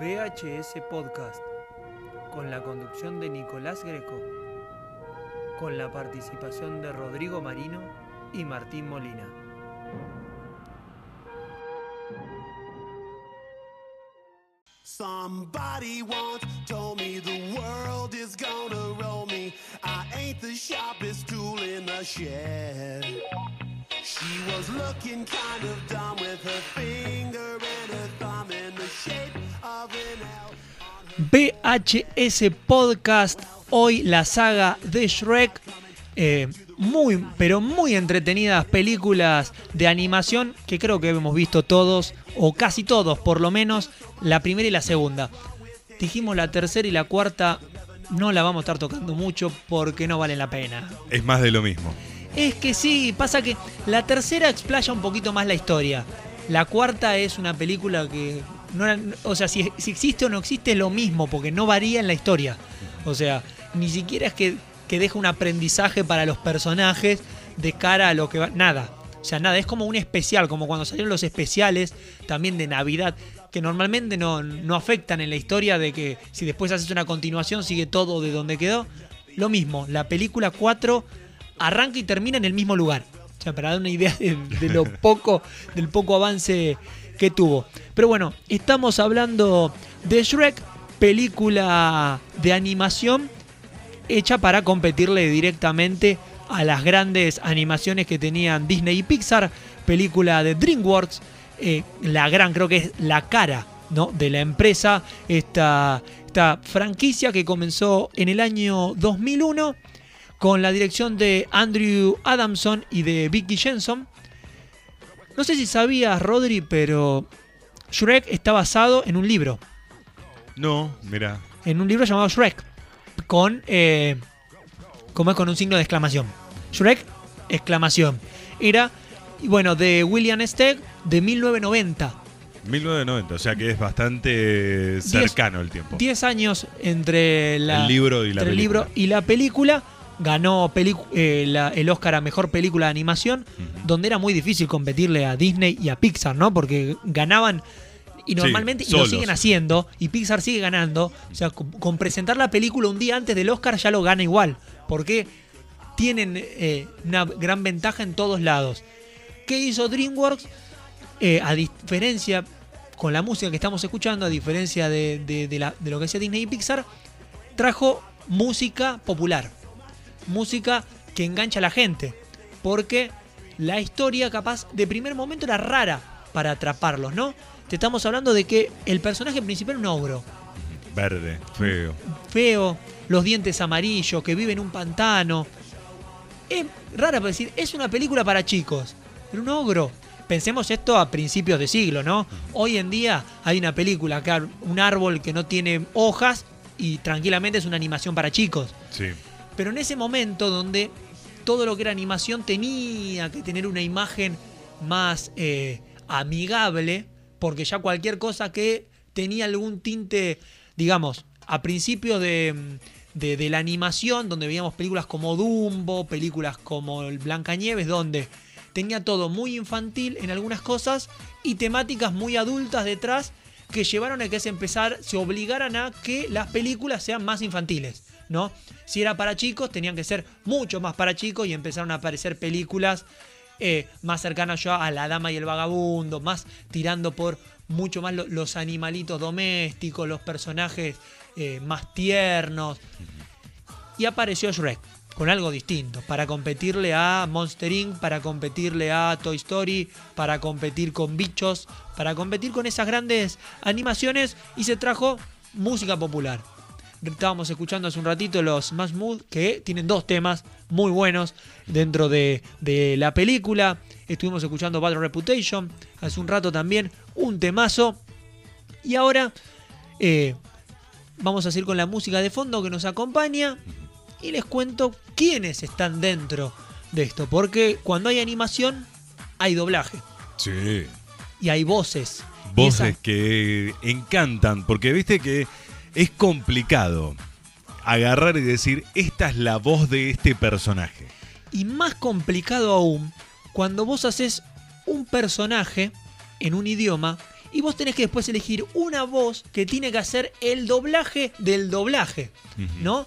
VHS Podcast, con la conducción de Nicolás Greco, con la participación de Rodrigo Marino y Martín Molina. Somebody once told me the world is gonna roll me. I ain't the sharpest tool in the shed. She was looking kind of dumb with her finger and her thumb in the shape. VHS Podcast, hoy la saga de Shrek. eh, muy, pero muy entretenidas películas de animación que creo que hemos visto todos, o casi todos por lo menos, la primera y la segunda. Dijimos la tercera y la cuarta no la vamos a estar tocando mucho porque no valen la pena. Es más de lo mismo. Es que sí, pasa que la tercera explaya un poquito más la historia. La cuarta es una película que. No, o sea, si, si existe o no existe es lo mismo, porque no varía en la historia. O sea, ni siquiera es que, que deja un aprendizaje para los personajes de cara a lo que va. Nada. O sea, nada, es como un especial, como cuando salieron los especiales también de Navidad, que normalmente no, no afectan en la historia de que si después haces una continuación sigue todo de donde quedó. Lo mismo, la película 4 arranca y termina en el mismo lugar. O sea, para dar una idea de, de lo poco, del poco avance que tuvo. Pero bueno, estamos hablando de Shrek, película de animación hecha para competirle directamente a las grandes animaciones que tenían Disney y Pixar, película de DreamWorks, eh, la gran, creo que es la cara ¿no? de la empresa, esta, esta franquicia que comenzó en el año 2001 con la dirección de Andrew Adamson y de Vicky Jensen. No sé si sabías, Rodri, pero Shrek está basado en un libro, No, mira. en un libro llamado Shrek, con, eh, como es con un signo de exclamación. Shrek, exclamación. Era, bueno, de William Stegg, de 1990. 1990, o sea que es bastante cercano el tiempo. 10 años entre la- El libro y la entre el película. libro y la película. Ganó eh, la- el Oscar a Mejor Película de Animación, donde era muy difícil competirle a Disney y a Pixar, ¿no? Porque ganaban y normalmente y lo siguen haciendo y Pixar sigue ganando. O sea, con, con presentar la película un día antes del Oscar ya lo gana igual. Porque tienen eh, una gran ventaja en todos lados. ¿Qué hizo DreamWorks? Eh, a diferencia con la música que estamos escuchando, a diferencia de, de- de la- de lo que hacía Disney y Pixar, trajo música popular. Música que engancha a la gente. Porque la historia, capaz, de primer momento era rara para atraparlos, ¿no? Te estamos hablando de que el personaje principal es un ogro. Verde, feo. Feo, los dientes amarillos, que vive en un pantano. Es rara para decir, es una película para chicos. Pero un ogro. Pensemos esto a principios de siglo, ¿no? Hoy en día hay una película, acá, un árbol que no tiene hojas y tranquilamente es una animación para chicos. Sí. Pero en ese momento donde todo lo que era animación tenía que tener una imagen más eh, amigable, porque ya cualquier cosa que tenía algún tinte, digamos, a principios de, de- la animación, donde veíamos películas como Dumbo, películas como Blancanieves, donde tenía todo muy infantil en algunas cosas y temáticas muy adultas detrás que llevaron a que se empezar, se obligaran a que las películas sean más infantiles, ¿no? Si era para chicos, tenían que ser mucho más para chicos y empezaron a aparecer películas eh, más cercanas ya a La Dama y el Vagabundo, más tirando por mucho más lo- los animalitos domésticos, los personajes eh, más tiernos. Y apareció Shrek con algo distinto, para competirle a Monster Inc., para competirle a Toy Story, para competir con bichos, para competir con esas grandes animaciones y se trajo música popular. Estábamos escuchando hace un ratito los Más Mood, que tienen dos temas muy buenos dentro de, de la película. Estuvimos escuchando Bad Reputation, hace un rato también un temazo. Y ahora eh, vamos a seguir con la música de fondo que nos acompaña y les cuento quiénes están dentro de esto. Porque cuando hay animación, hay doblaje Sí. y hay voces. Voces esa- que encantan, porque viste que es complicado agarrar y decir, esta es la voz de este personaje. Y más complicado aún, cuando vos haces un personaje en un idioma Y vos tenés que después elegir una voz que tiene que hacer el doblaje del doblaje, ¿no?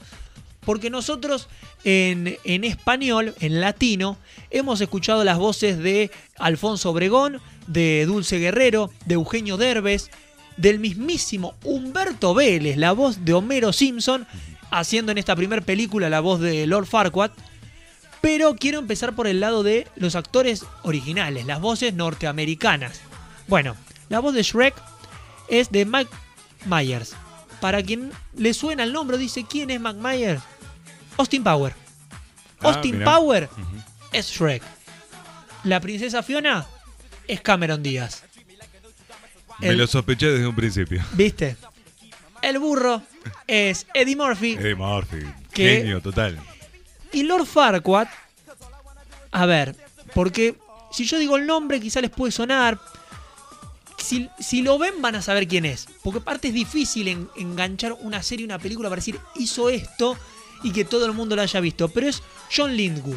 Porque nosotros en, en español, en latino, hemos escuchado las voces de Alfonso Obregón, de Dulce Guerrero, de Eugenio Derbez, del mismísimo Humberto Vélez, la voz de Homero Simpson, haciendo en esta primera película la voz de Lord Farquaad. Pero quiero empezar por el lado de los actores originales, las voces norteamericanas. Bueno, la voz de Shrek es de Mike Myers. Para quien le suena el nombre, dice quién es Mike Myers. Austin Power. Ah, Austin mirá. Power es Shrek. La princesa Fiona es Cameron Díaz. Me El- lo sospeché desde un principio. ¿Viste? El burro es Eddie Murphy. Eddie Murphy, genio total. Y Lord Farquaad, a ver, porque si yo digo el nombre quizá les puede sonar. Si, si lo ven van a saber quién es. Porque aparte es difícil en- enganchar una serie, una película para decir hizo esto y que todo el mundo lo haya visto. Pero es John Lindwood.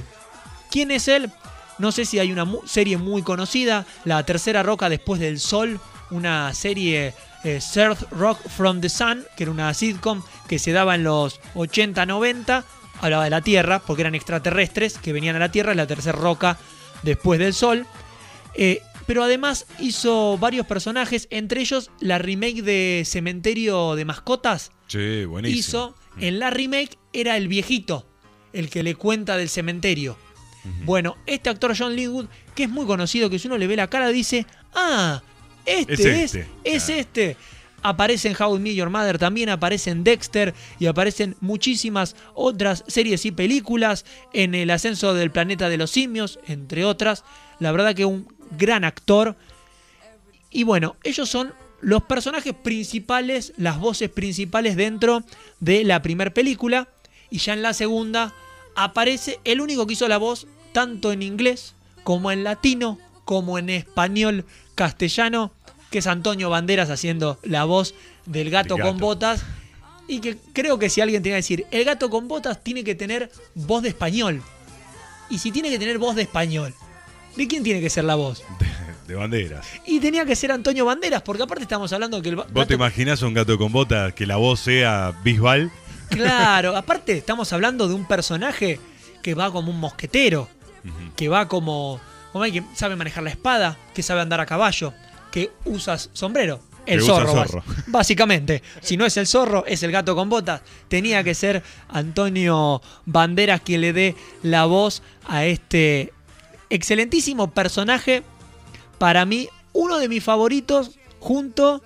¿Quién es él? No sé si hay una mu- serie muy conocida, La Tercera Roca Después del Sol, una serie eh, Third Rock from the Sun, que era una sitcom que se daba en los 80-90, hablaba de la Tierra, porque eran extraterrestres que venían a la Tierra, es la tercera roca después del Sol. Eh, pero además hizo varios personajes, entre ellos la remake de Cementerio de Mascotas, Sí, buenísimo. hizo, en la remake era el viejito, el que le cuenta del cementerio. Bueno, este actor John Linwood, que es muy conocido, que si uno le ve la cara dice, ah, este Es es, este, es claro. este. Aparece en How I Met Your Mother, también aparece en Dexter y aparecen muchísimas otras series y películas, en El ascenso del planeta de los simios, entre otras. La verdad que un gran actor. Y bueno, ellos son los personajes principales, las voces principales dentro de la primera película. Y ya en la segunda aparece el único que hizo la voz tanto en inglés como en latino, como en español castellano, que es Antonio Banderas haciendo la voz del gato, con botas. Y que creo que si alguien tiene que decir, el gato con botas tiene que tener voz de español. Y si tiene que tener voz de español, ¿de quién tiene que ser la voz? De, de banderas. Y tenía que ser Antonio Banderas, porque aparte estamos hablando que el ¿Vos te imaginás un gato con bota que la voz sea Bisbal? Claro, aparte estamos hablando de un personaje que va como un mosquetero, que va como, como alguien que sabe manejar la espada, que sabe andar a caballo, que usa sombrero. El zorro, zorro. básicamente. Si no es el zorro, es el gato con botas. Tenía que ser Antonio Banderas quien le dé la voz a este excelentísimo personaje. Para mí, uno de mis favoritos, junto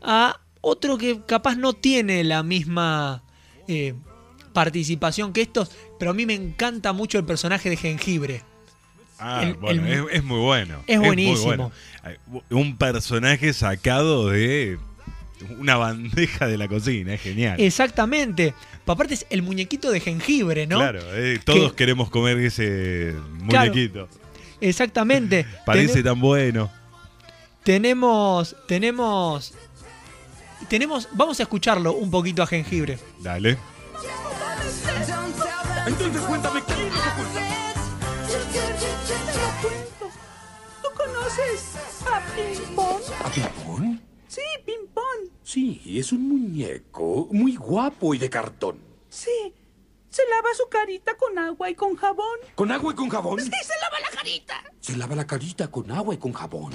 a otro que capaz no tiene la misma eh, participación que estos, pero a mí me encanta mucho el personaje de Jengibre. Ah, El- bueno, el- es, es muy bueno. Es muy buenísimo. bueno. Un personaje sacado de una bandeja de la cocina, es genial. Exactamente. Aparte es el muñequito de jengibre, ¿no? Claro, eh, todos Que- queremos comer ese Claro. muñequito. Exactamente. Parece tan bueno. tenemos, tenemos, tenemos, vamos a escucharlo un poquito a jengibre. Dale. Entonces cuéntame ¿Tú conoces a Pimpón? ¿A Pimpón? Sí, Pimpón. Sí, es un muñeco muy guapo y de cartón. Sí. Se lava su carita con agua y con jabón. ¿Con agua y con jabón? Sí, se lava la carita. Se lava la carita con agua y con jabón.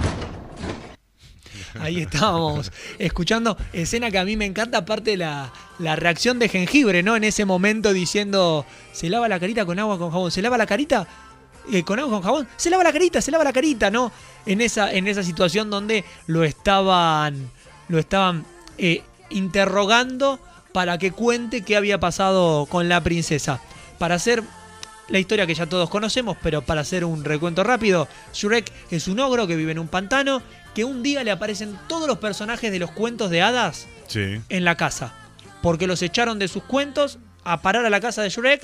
Ahí estábamos escuchando escena que a mí me encanta, aparte la, la reacción de jengibre, ¿no? En ese momento diciendo, se lava la carita con agua con jabón, se lava la carita eh, con agua con jabón, se lava la carita, se lava la carita, ¿no? En esa, en esa situación donde lo estaban, lo estaban eh, interrogando para que cuente qué había pasado con la princesa. Para hacer la historia que ya todos conocemos, pero para hacer un recuento rápido, Shrek es un ogro que vive en un pantano, que un día le aparecen todos los personajes de los cuentos de hadas Sí. en la casa, porque los echaron de sus cuentos a parar a la casa de Shrek,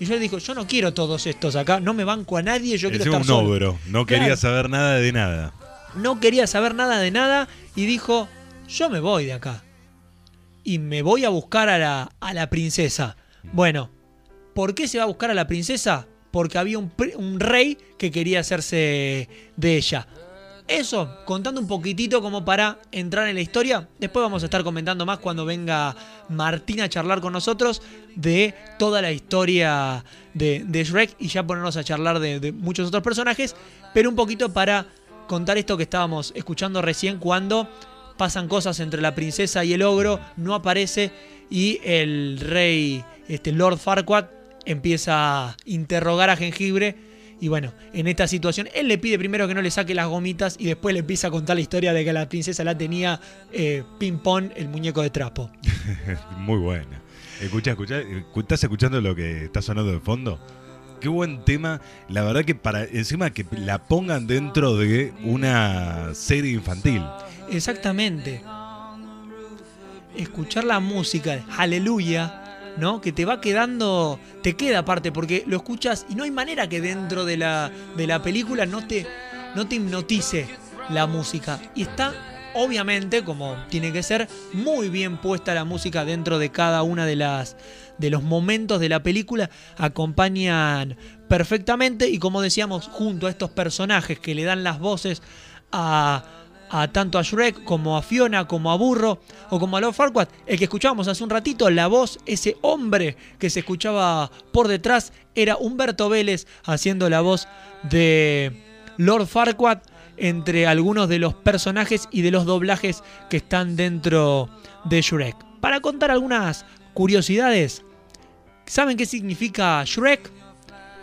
y Shrek dijo, yo no quiero todos estos acá, no me banco a nadie, yo quiero estar un solo". ogro. No quería saber nada de nada. No quería saber nada de nada y dijo, yo me voy de acá. Y me voy a buscar a la, a la princesa. Bueno, ¿por qué se va a buscar a la princesa? Porque había un, un rey que quería hacerse de ella. Eso, contando un poquitito como para entrar en la historia. Después vamos a estar comentando más cuando venga Martina a charlar con nosotros de toda la historia de, Shrek y ya ponernos a charlar de, de muchos otros personajes, pero un poquito para contar esto que estábamos escuchando recién cuando pasan cosas entre la princesa y el ogro, no aparece y el rey, este Lord Farquaad, empieza a interrogar a Jengibre. Y bueno, en esta situación, él le pide primero que no le saque las gomitas y después le empieza a contar la historia de que la princesa la tenía eh, ping-pong, el muñeco de trapo. Muy buena. Escucha, escucha, ¿estás escuchando lo que está sonando de fondo? Qué buen tema. La verdad que para encima que la pongan dentro de una serie infantil. Exactamente. Escuchar la música, aleluya, ¿no? Que te va quedando, te queda aparte, porque lo escuchas y no hay manera que dentro de la, de la película no te, no te hipnotice la música. Y está, obviamente, como tiene que ser, muy bien puesta la música dentro de cada una de las de los momentos de la película acompañan perfectamente y como decíamos junto a estos personajes que le dan las voces a, a tanto a Shrek como a Fiona como a Burro o como a Lord Farquaad el que escuchábamos hace un ratito la voz ese hombre que se escuchaba por detrás era Humberto Vélez haciendo la voz de Lord Farquaad entre algunos de los personajes y de los doblajes que están dentro de Shrek para contar algunas curiosidades ¿Saben qué significa Shrek?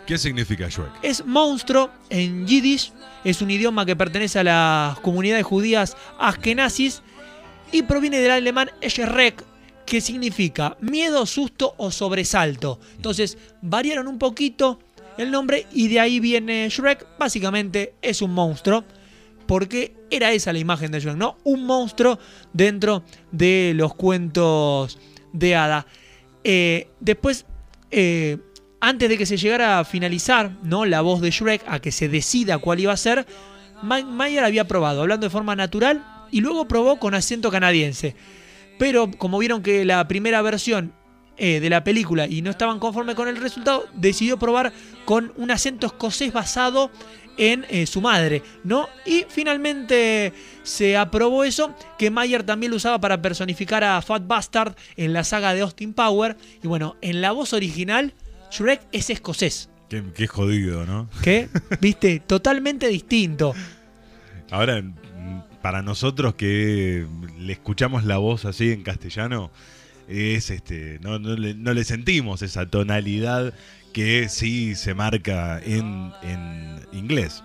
¿Qué significa Shrek? Es monstruo en Yiddish, es un idioma que pertenece a las comunidades judías askenazis y proviene del alemán Shrek, que significa miedo, susto o sobresalto. Entonces variaron un poquito el nombre y de ahí viene Shrek. Básicamente es un monstruo, porque era esa la imagen de Shrek, ¿no? Un monstruo dentro de los cuentos de hada. Eh, después eh, antes de que se llegara a finalizar ¿no? la voz de Shrek, a que se decida cuál iba a ser, Mayer había probado hablando de forma natural y luego probó con acento canadiense. Pero como vieron que la primera versión eh, de la película y no estaban conformes con el resultado, decidió probar con un acento escocés basado en eh, su madre, ¿no? Y finalmente se aprobó eso, que Mayer también lo usaba para personificar a Fat Bastard en la saga de Austin Power. Y bueno, en la voz original, Shrek es escocés. Qué, qué jodido, ¿no? ¿Qué? ¿Viste? Totalmente distinto. Ahora, para nosotros que le escuchamos la voz así en castellano, es este, no, no, le, no le sentimos esa tonalidad que sí se marca en, en inglés.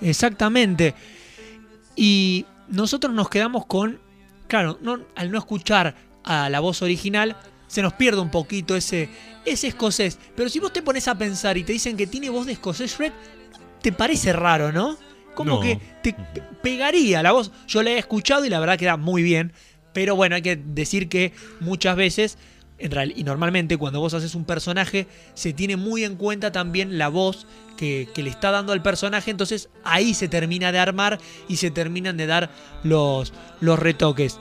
Exactamente. Y nosotros nos quedamos con, claro, no, al no escuchar a la voz original, se nos pierde un poquito ese, ese escocés. Pero si vos te pones a pensar y te dicen que tiene voz de escocés Shrek, te parece raro, ¿no? Como No. que te pegaría la voz. Yo la he escuchado y la verdad queda muy bien. Pero bueno, hay que decir que muchas veces, en real, y normalmente cuando vos haces un personaje, se tiene muy en cuenta también la voz que, que le está dando al personaje. Entonces ahí se termina de armar y se terminan de dar los, los retoques.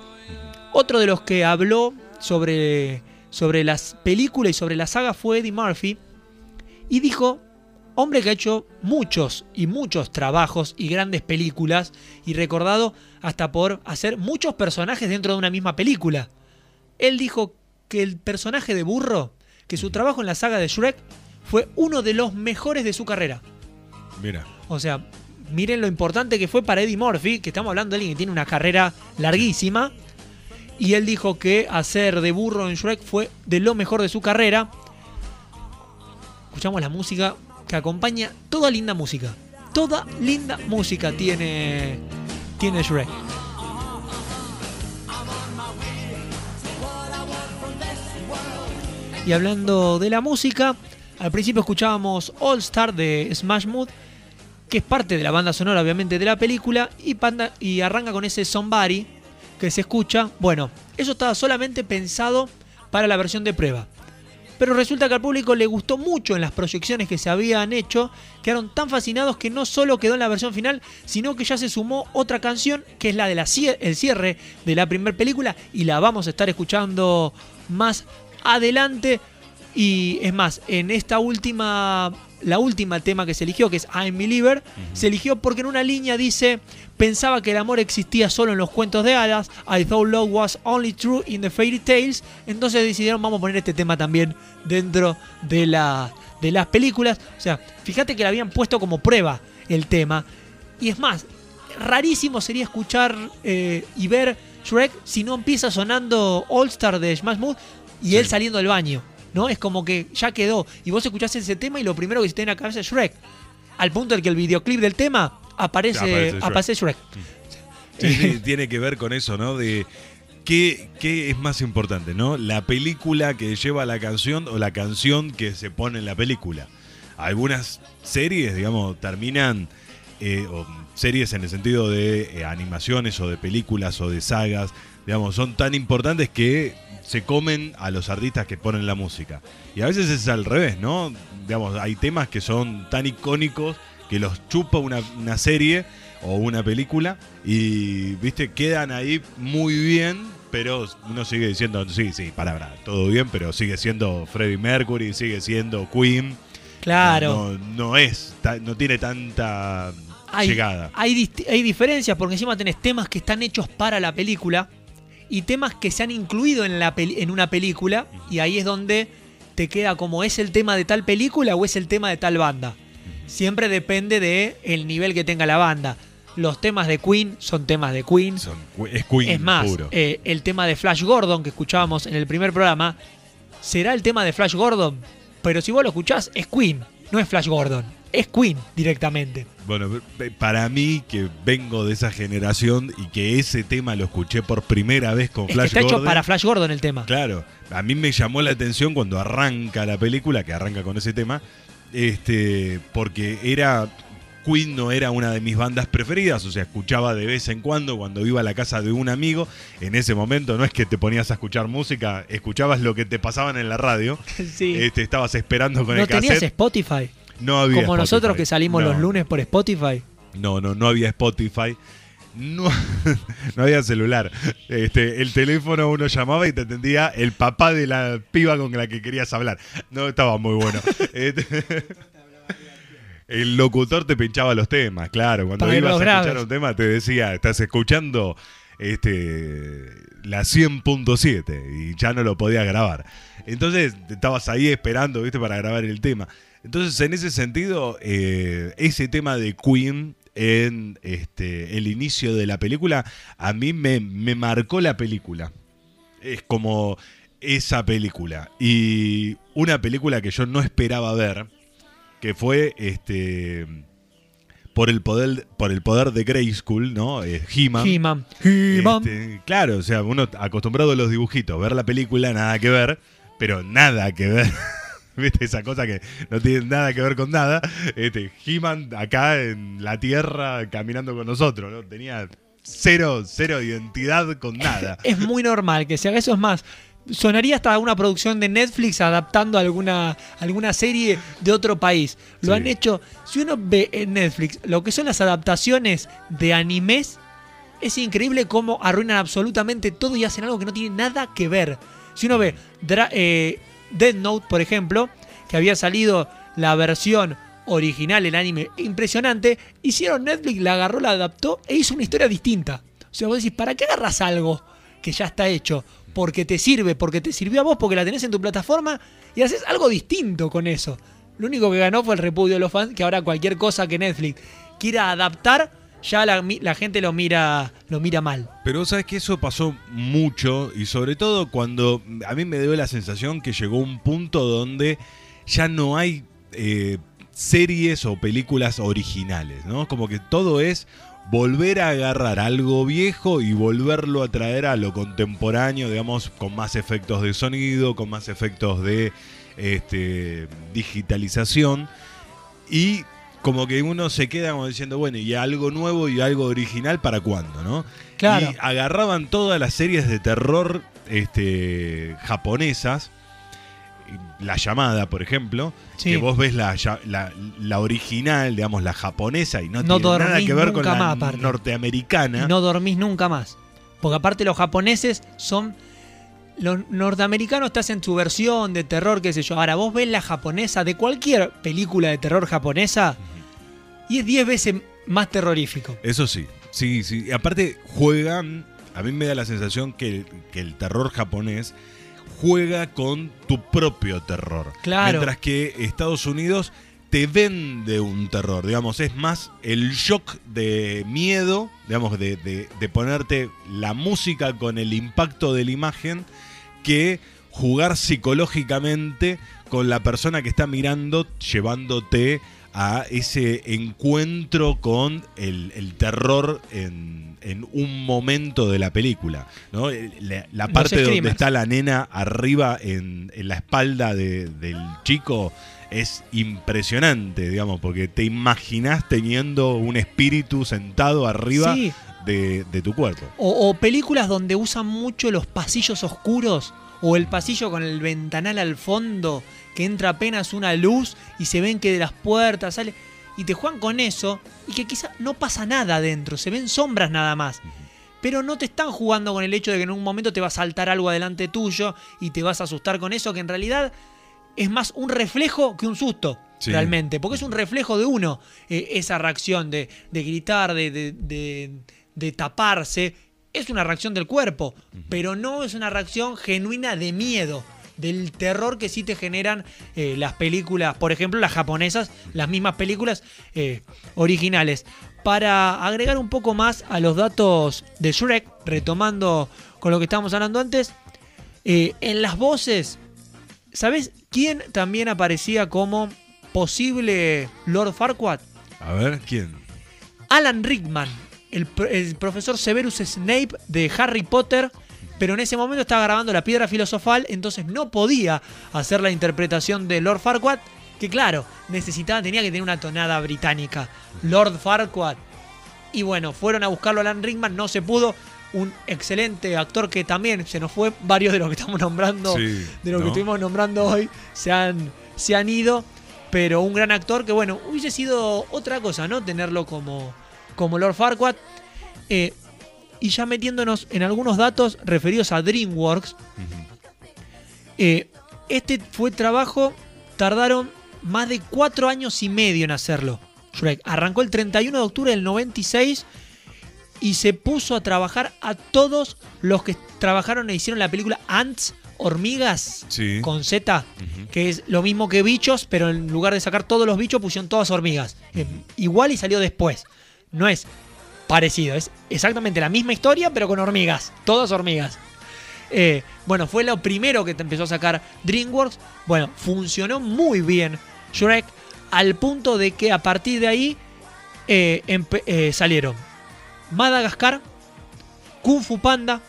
Otro de los que habló sobre, sobre las películas y sobre la saga fue Eddie Murphy. Y dijo, hombre que ha hecho muchos y muchos trabajos y grandes películas y recordado hasta por hacer muchos personajes dentro de una misma película. Él dijo que el personaje de Burro, que su trabajo en la saga de Shrek fue uno de los mejores de su carrera. Mira, O sea, miren lo importante que fue para Eddie Murphy, que estamos hablando de alguien que tiene una carrera larguísima. Y él dijo que hacer de burro en Shrek fue de lo mejor de su carrera. Escuchamos la música que acompaña toda linda música. Toda linda música tiene, tiene Shrek. Y hablando de la música, al principio escuchábamos All Star de Smash Mouth, que es parte de la banda sonora obviamente de la película, y, panda- y arranca con ese Somebody que se escucha. Bueno, eso estaba solamente pensado para la versión de prueba. Pero resulta que al público le gustó mucho en las proyecciones que se habían hecho, quedaron tan fascinados que no solo quedó en la versión final, sino que ya se sumó otra canción que es la del cierre de la primera película y la vamos a estar escuchando más adelante. Y es más, en esta última la última tema que se eligió, que es I'm Believer, se eligió porque en una línea dice, pensaba que el amor existía solo en los cuentos de hadas, I thought love was only true in the fairy tales, entonces decidieron vamos a poner este tema también dentro de, la, de las películas. O sea, fíjate que le habían puesto como prueba el tema. Y es más, rarísimo sería escuchar eh, y ver Shrek si no empieza sonando All Star de Smash Mouth y él saliendo del baño. ¿No? Es como que ya quedó. Y vos escuchás ese tema y lo primero que se te viene a la cabeza es Shrek. Al punto en que el videoclip del tema aparece, Aparece Shrek. aparece Shrek. Sí, sí, tiene que ver con eso, ¿no? De qué, qué es más importante, ¿no? La película que lleva la canción o la canción que se pone en la película. Algunas series, digamos, terminan, eh, o series en el sentido de eh, animaciones o de películas o de sagas, digamos, son tan importantes que se comen a los artistas que ponen la música. Y a veces es al revés, ¿no? Digamos, hay temas que son tan icónicos que los chupa una, una serie o una película y, viste, quedan ahí muy bien, pero uno sigue diciendo, sí, sí, palabra, todo bien, pero sigue siendo Freddie Mercury, sigue siendo Queen. Claro. No, no es, no tiene tanta hay, llegada. Hay, hay diferencias porque encima tenés temas que están hechos para la película y temas que se han incluido en, la peli- en una película y ahí es donde te queda como es el tema de tal película o es el tema de tal banda. Siempre depende de el nivel que tenga la banda. Los temas de Queen son temas de Queen. Son- es Queen es más, puro. eh, el tema de Flash Gordon que escuchábamos en el primer programa será el tema de Flash Gordon, pero si vos lo escuchás es Queen, no es Flash Gordon, es Queen directamente. Bueno, para mí que vengo de esa generación y que ese tema lo escuché por primera vez con Es Flash está hecho Gordon, para Flash Gordon el tema. Claro, a mí me llamó la atención cuando arranca la película, que arranca con ese tema, este, porque era Queen no era una de mis bandas preferidas, o sea, escuchaba de vez en cuando cuando iba a la casa de un amigo. En ese momento no es que te ponías a escuchar música, escuchabas lo que te pasaban en la radio. Sí. Este, estabas esperando con ¿No el tenías cassette. Spotify? No había Como nosotros que salimos No. los lunes por Spotify. No, no, no había Spotify. No, no había celular. Este, el teléfono uno llamaba y te atendía el papá de la piba con la que querías hablar. No estaba muy bueno. Este, el locutor te pinchaba los temas, claro. Cuando Para ibas a los escuchar graves. un tema te decía, estás escuchando este, la 100.7 y ya no lo podías grabar. Entonces estabas ahí esperando, viste, para grabar el tema. Entonces, en ese sentido, eh, ese tema de Queen en este, el inicio de la película, a mí me, me marcó la película. Es como esa película. Y una película que yo no esperaba ver, que fue este por el poder por el poder de Grayskull, ¿no? Eh, He-Man. He-Man. He-Man. Este, claro, o sea, uno acostumbrado a los dibujitos, ver la película, nada que ver, pero nada que ver. ¿Viste? Esa cosa que no tiene nada que ver con nada. Este, He-Man acá en la Tierra caminando con nosotros, ¿no? Tenía cero, cero identidad con nada. Es muy normal que se haga eso. Es más, sonaría hasta una producción de Netflix adaptando alguna, alguna serie de otro país. Lo Sí. han hecho. Si uno ve en Netflix lo que son las adaptaciones de animes, es increíble cómo arruinan absolutamente todo y hacen algo que no tiene nada que ver. Si uno ve eh, Death Note, por ejemplo, que había salido la versión original, el anime impresionante, hicieron Netflix, la agarró, la adaptó e hizo una historia distinta. O sea, vos decís, ¿para qué agarras algo que ya está hecho? Porque te sirve, porque te sirvió a vos, porque la tenés en tu plataforma y haces algo distinto con eso. Lo único que ganó fue el repudio de los fans, que ahora cualquier cosa que Netflix quiera adaptar, ya la, gente lo mira, lo mira mal. Pero sabes que eso pasó mucho y sobre todo cuando a mí me dio la sensación que llegó un punto donde ya no hay eh, series o películas originales, ¿no? Como que todo es volver a agarrar algo viejo y volverlo a traer a lo contemporáneo, digamos, con más efectos de sonido, con más efectos de este, digitalización y como que uno se queda como diciendo, bueno, y algo nuevo y algo original para cuándo, ¿no? Claro. Y agarraban todas las series de terror este, japonesas, La llamada, por ejemplo, Sí. que vos ves la, la, la original, digamos, la japonesa, y no, No tiene nada que ver con la más, norteamericana. Y no dormís nunca más. Porque aparte los japoneses son los norteamericanos te hacen su versión de terror, qué sé yo. Ahora, vos ves la japonesa de cualquier película de terror japonesa y es 10 veces más terrorífico. Eso sí, sí, sí. Aparte juegan, a mí me da la sensación que, que el terror japonés juega con tu propio terror. Claro. Mientras que Estados Unidos te vende un terror, digamos, es más el shock de miedo, digamos, de, de- de ponerte la música con el impacto de la imagen que jugar psicológicamente con la persona que está mirando, llevándote a ese encuentro con el, el terror en, en un momento de la película. ¿no? La, parte donde está la nena arriba en, en la espalda de- del chico es impresionante, digamos, porque te imaginas teniendo un espíritu sentado arriba Sí. de, de tu cuerpo. O, o películas donde usan mucho los pasillos oscuros o el pasillo con el ventanal al fondo que entra apenas una luz y se ven que de las puertas sale y te juegan con eso y que quizá no pasa nada adentro, se ven sombras nada más. Pero no te están jugando con el hecho de que en un momento te va a saltar algo adelante tuyo y te vas a asustar con eso, que en realidad es más un reflejo que un susto, Sí. realmente, porque es un reflejo de uno, eh, esa reacción de, de gritar, de, de- de- de taparse, es una reacción del cuerpo, pero no es una reacción genuina de miedo, del terror que sí te generan eh, las películas, por ejemplo, las japonesas, las mismas películas eh, originales. Para agregar un poco más a los datos de Shrek, retomando con lo que estábamos hablando antes, eh, en las voces, ¿sabes quién también aparecía como posible Lord Farquaad? A ver, ¿quién? Alan Rickman, el, pro- el profesor Severus Snape de Harry Potter, pero en ese momento estaba grabando la piedra filosofal, entonces no podía hacer la interpretación de Lord Farquaad, que claro, necesitaba, tenía que tener una tonada británica. Lord Farquaad. Y bueno, fueron a buscarlo a Alan Rickman, no se pudo. Un excelente actor que también se nos fue, varios de los que estamos nombrando, Sí, de los que estuvimos nombrando hoy, se han, se han ido. Pero un gran actor que, bueno, hubiese sido otra cosa, ¿no? Tenerlo como, como Lord Farquaad. Eh, y ya metiéndonos en algunos datos referidos a DreamWorks. eh, este fue trabajo, tardaron más de cuatro años y medio en hacerlo. Shrek arrancó el 31 de octubre del 96 y se puso a trabajar a todos los que trabajaron e hicieron la película Ants, Hormigas, Sí. con Z, que es lo mismo que bichos, pero en lugar de sacar todos los bichos pusieron todas hormigas. Eh, igual y salió después. No es parecido, es exactamente la misma historia, pero con hormigas, todas hormigas. Eh, bueno, fue lo primero que te empezó a sacar DreamWorks. Bueno, funcionó muy bien Shrek, al punto de que a partir de ahí eh, eh, salieron Madagascar, Kung Fu Panda,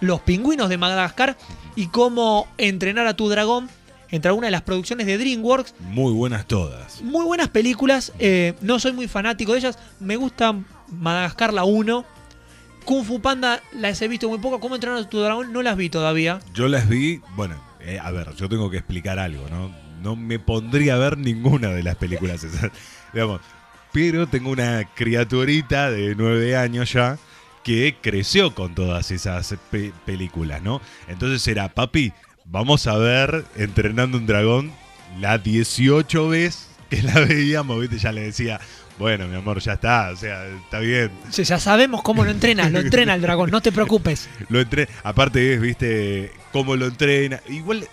Los Pingüinos de Madagascar y Cómo entrenar a tu dragón, entre algunas de las producciones de DreamWorks. Muy buenas todas. Muy buenas películas, eh, no soy muy fanático de ellas, me gusta Madagascar la 1. Kung Fu Panda las he visto muy poco, Cómo entrenar a tu dragón no las vi todavía. Yo las vi, bueno, eh, a ver, yo tengo que explicar algo, ¿no? No me pondría a ver ninguna de las películas esas, digamos. Pero tengo una criaturita de nueve años ya que creció con todas esas pe- películas, ¿no? Entonces era, papi, vamos a ver Entrenando un Dragón la 18 vez que la veíamos, ¿viste? Ya le decía, bueno, mi amor, ya está, o sea, está bien. Ya sabemos cómo lo entrenas, lo entrena el dragón, no te preocupes. Lo entre... Aparte es, viste, cómo lo entrena. Igual,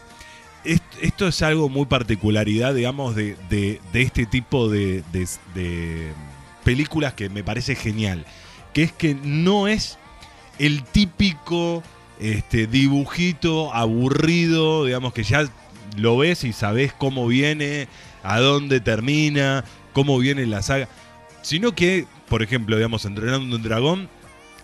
est- esto es algo muy particularidad, digamos, de, de- de este tipo de, de- de películas que me parece genial. Que es que no es el típico este, dibujito aburrido, digamos, que ya lo ves y sabes cómo viene, a dónde termina, cómo viene la saga. Sino que, por ejemplo, digamos, entrenando un dragón,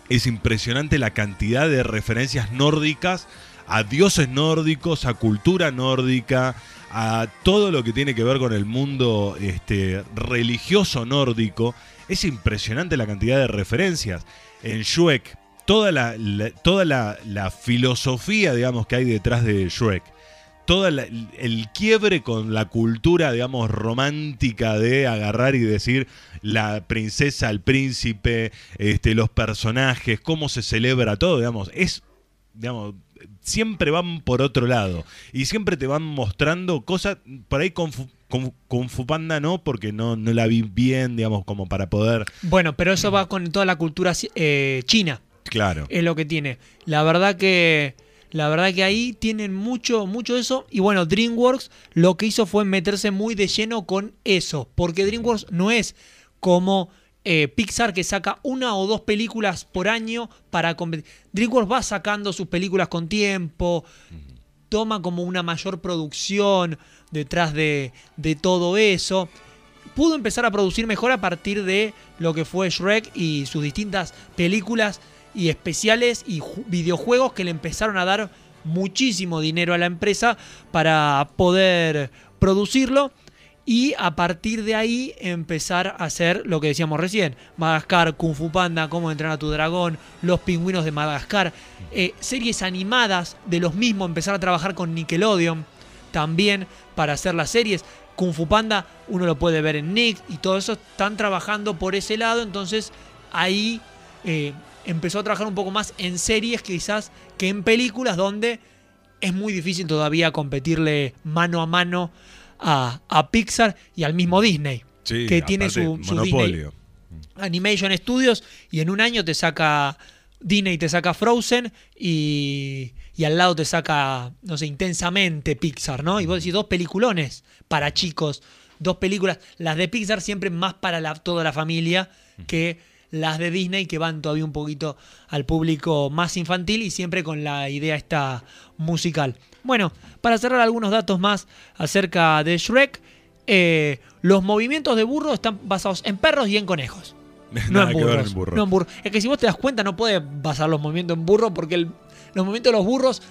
es impresionante la cantidad de referencias nórdicas a dioses nórdicos, a cultura nórdica, a todo lo que tiene que ver con el mundo este, religioso nórdico. Es impresionante la cantidad de referencias. En Shrek, toda la, toda la, filosofía, digamos, que hay detrás de Shrek, todo el quiebre con la cultura, digamos, romántica de agarrar y decir la princesa, el príncipe, este, los personajes, cómo se celebra todo, digamos, es, digamos, siempre van por otro lado. Y siempre te van mostrando cosas, por ahí con, con, Fupanda no, porque no, no la vi bien, digamos, como para poder... Bueno, pero eso va con toda la cultura eh, china. Claro. es lo que tiene. La verdad que la verdad que ahí tienen mucho mucho eso y bueno, DreamWorks lo que hizo fue meterse muy de lleno con eso, porque DreamWorks no es como eh, Pixar que saca una o dos películas por año para competir. DreamWorks va sacando sus películas con tiempo, toma como una mayor producción detrás de, de todo eso. Pudo empezar a producir mejor a partir de lo que fue Shrek y sus distintas películas y especiales y ju- videojuegos que le empezaron a dar muchísimo dinero a la empresa para poder producirlo y a partir de ahí empezar a hacer lo que decíamos recién, Madagascar, Kung Fu Panda, Cómo entrenar a tu dragón, Los pingüinos de Madagascar, eh, series animadas de los mismos, empezar a trabajar con Nickelodeon también para hacer las series. Kung Fu Panda uno lo puede ver en Nick y todo eso están trabajando por ese lado, entonces ahí eh, empezó a trabajar un poco más en series quizás que en películas donde es muy difícil todavía competirle mano a mano a, a Pixar y al mismo Disney, Sí, que tiene su, su Disney. Animation Studios y en un año te saca Disney te saca Frozen y, y al lado te saca, no sé, intensamente Pixar, ¿no? Y vos decís dos peliculones para chicos, dos películas, las de Pixar siempre más para la- toda la familia que las de Disney que van todavía un poquito al público más infantil y siempre con la idea esta musical. Bueno, para cerrar algunos datos más acerca de Shrek, eh, los movimientos de burro están basados en perros y en conejos. No en burros. en burro. No en burro. Es que si vos te das cuenta, no puedes basar los movimientos en burro porque el- los movimientos de los burros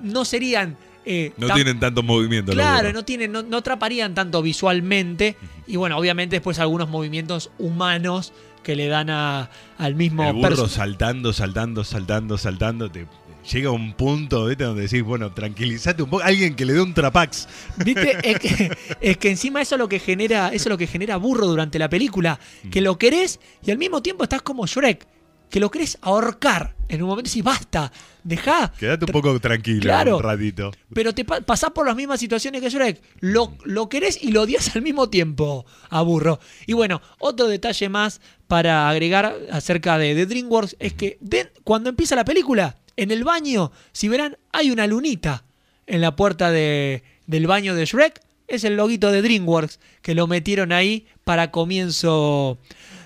no serían. eh, No tan- tienen tantos movimientos. los Claro, no, tienen, no, no atraparían tanto visualmente. Y bueno, obviamente después algunos movimientos humanos que le dan a- al mismo El burro saltando, saltando, saltando, saltando. Te, llega un punto ¿viste? donde decís, bueno, tranquilízate un poco. Alguien que le dé un trapax. ¿Viste? Es que, es que encima eso es lo que genera, eso es lo que genera burro durante la película. Que lo querés y al mismo tiempo estás como Shrek. Que lo querés ahorcar. En un momento y basta, dejá. Quédate un poco tranquilo Claro. un ratito. Pero te pa- pasás por las mismas situaciones que Shrek. Lo, lo querés y lo odias al mismo tiempo a burro. Y bueno, otro detalle más para agregar acerca de, de DreamWorks es que de- cuando empieza la película, en el baño, si verán, hay una lunita en la puerta de- del baño de Shrek. Es el loguito de DreamWorks que lo metieron ahí para comienzo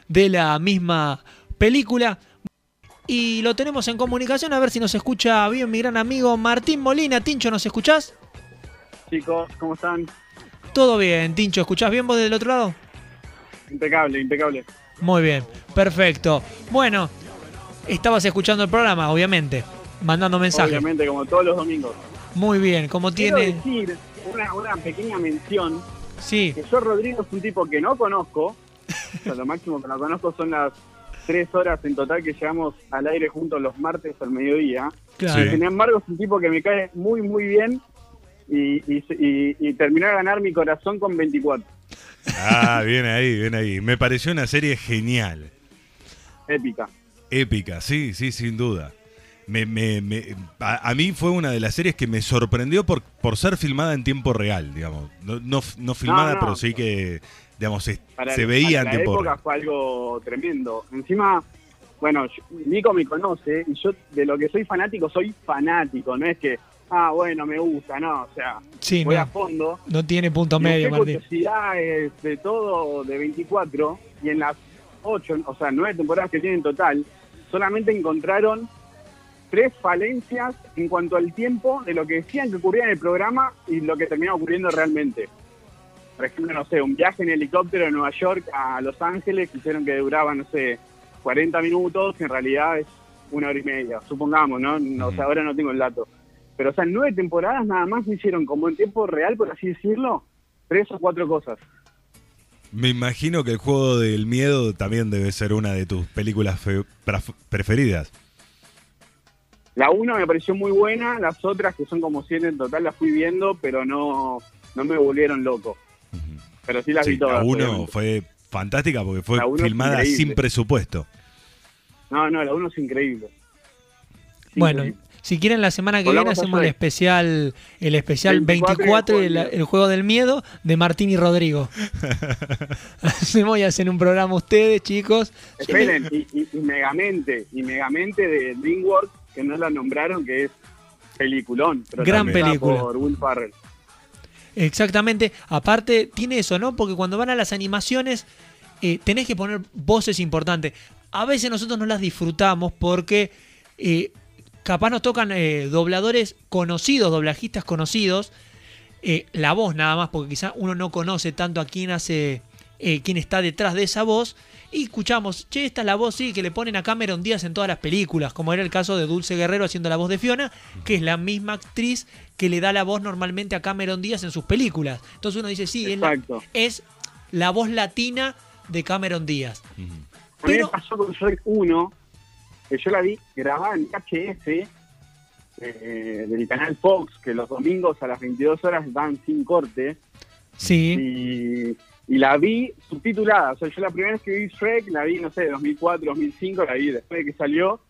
de la misma película. Y lo tenemos en comunicación a ver si nos escucha bien mi gran amigo Martín Molina. Tincho, ¿nos escuchás? Chicos, ¿cómo están? Todo bien, Tincho. ¿Escuchás bien vos del otro lado? Impecable, impecable. Muy bien, perfecto. Bueno, estabas escuchando el programa, obviamente, mandando mensajes. Obviamente, como todos los domingos. Muy bien, como Quiero tiene... decir una, una pequeña mención, Sí, que yo Rodrigo es un tipo que no conozco, o sea, lo máximo que lo conozco son las tres horas en total que llevamos al aire juntos los martes al mediodía. claro. Sí. Sin embargo, es un tipo que me cae muy, muy bien y, y, y- y terminó de ganar mi corazón con 24. Ah, bien ahí, bien ahí. Me pareció una serie genial. Épica. Épica, sí, sí, sin duda. Me, me- me- a, a mí fue una de las series que me sorprendió por, por ser filmada en tiempo real, digamos. No, no, no filmada, no. pero sí que, digamos, es- Para, se veía para en la época fue algo tremendo. Encima, bueno, yo- Nico me conoce y yo de lo que soy fanático, soy fanático. No es que, ah, bueno, me gusta, no. O sea, Sí, voy no. a fondo. No tiene punto medio, Martín. curiosidades de todo de 24 y en las 8, o sea, 9 temporadas que tienen en total, solamente encontraron tres falencias en cuanto al tiempo de lo que decían que ocurría en el programa y lo que terminaba ocurriendo realmente. Por ejemplo, no sé, un viaje en helicóptero de Nueva York a Los Ángeles que hicieron que duraba, no sé, 40 minutos, que en realidad es una hora y media, supongamos, ¿no? No, O sea, ahora no tengo el dato. Pero, o sea, en nueve temporadas nada más me hicieron como en tiempo real, por así decirlo, tres o cuatro cosas. Me imagino que el juego del miedo también debe ser una de tus películas fe- pref- preferidas. La una me pareció muy buena, las otras, que son como siete en total, las fui viendo, pero no, no me volvieron loco. Pero sí las Sí, vi todas. la 1 obviamente. fue fantástica porque fue filmada increíble. sin presupuesto. No, no, la uno es increíble. Bueno, si quieren la semana que viene Volvamos hacemos el especial, el especial 24 24, y el el, juego del el juego del miedo de Martín y Rodrigo. hacemos y hacen un programa ustedes, chicos. Esperen, y, y- y Megamente, y Megamente de DreamWorks, que no la nombraron, que es peliculón. Gran protagonizada película. Por Will Ferrell. Exactamente. Aparte, tiene eso, ¿no? Porque cuando van a las animaciones, eh, tenés que poner voces importantes. A veces nosotros no las disfrutamos porque eh, capaz nos tocan eh, dobladores conocidos, doblajistas conocidos. la voz nada más, porque quizá uno no conoce tanto a quién hace, eh, quién está detrás de esa voz. Y escuchamos, che, esta es la voz, sí, que le ponen a Cameron Díaz en todas las películas, como era el caso de Dulce Guerrero haciendo la voz de Fiona, que es la misma actriz que le da la voz normalmente a Cameron Díaz en sus películas. Entonces uno dice, sí, es la, es la voz latina de Cameron Díaz. A mí Pero- me pasó con Shrek 1, que yo la vi grabada en VHS eh, del canal Fox, que los domingos a las 22 horas dan sin corte, Sí, y, y la vi subtitulada. O sea, yo la primera vez que vi Shrek la vi, no sé, 2004, 2005, la vi después de que salió,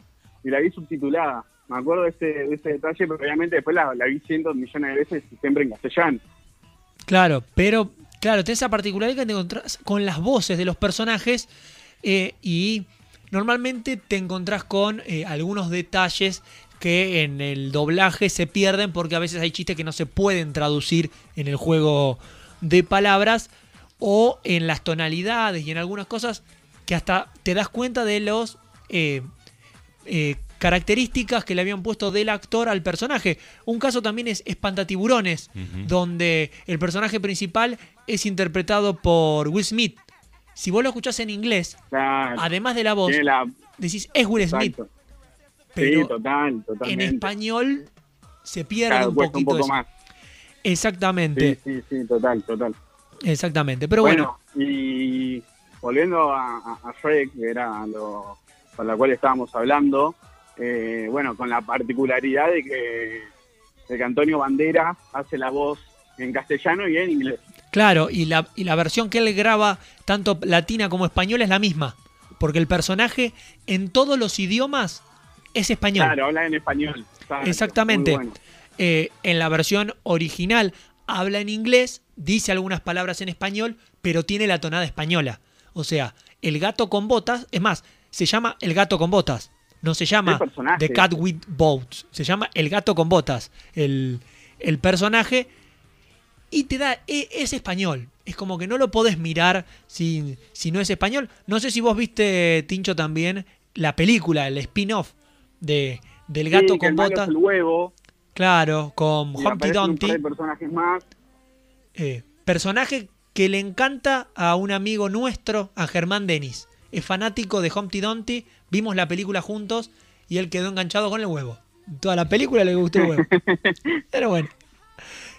y la vi subtitulada. Me acuerdo de ese, de ese detalle, pero obviamente después la, la vi cientos millones de veces y siempre en castellano. claro, pero claro, tenés esa particularidad que te encontrás con las voces de los personajes eh, y normalmente te encontrás con eh, algunos detalles que en el doblaje se pierden porque a veces hay chistes que no se pueden traducir en el juego de palabras o en las tonalidades y en algunas cosas que hasta te das cuenta de los eh, eh, características que le habían puesto del actor al personaje. Un caso también es Espantatiburones, Ujú. donde el personaje principal es interpretado por Will Smith. Si vos lo escuchás en inglés, Claro, además de la voz, la- decís es Will Smith, exacto. pero sí, total, en español se pierde Claro, un poquito poco eso. más. Exactamente, Sí, sí, sí, total, total. Exactamente. Pero bueno, bueno, y volviendo a, a, Shrek, que era lo para la cual estábamos hablando, eh, bueno, con la particularidad de que, de que Antonio Bandera hace la voz en castellano y en inglés. claro, y la, y la versión que él graba, tanto latina como española, es la misma. Porque el personaje en todos los idiomas es español. Claro, habla en español. Exactamente. bueno. Eh, en la versión original habla en inglés, dice algunas palabras en español, pero tiene la tonada española. O sea, el gato con botas, es más, se llama el gato con botas. No se llama. The Cat with Boats. Se llama el gato con botas. El, el personaje. Y te da. e- Es español. Es como que no lo podés mirar si, si no es español. No sé si vos viste, Tincho, también la película, el spin-off de, del gato con botas. es el huevo, Claro, con y Humpty un Dumpty. par de personajes más. eh, personaje que le encanta a un amigo nuestro, a Germán Denis. Es fanático de Humpty Dumpty. Vimos la película juntos y él quedó enganchado con el huevo. Toda la película le gustó el huevo. Pero bueno.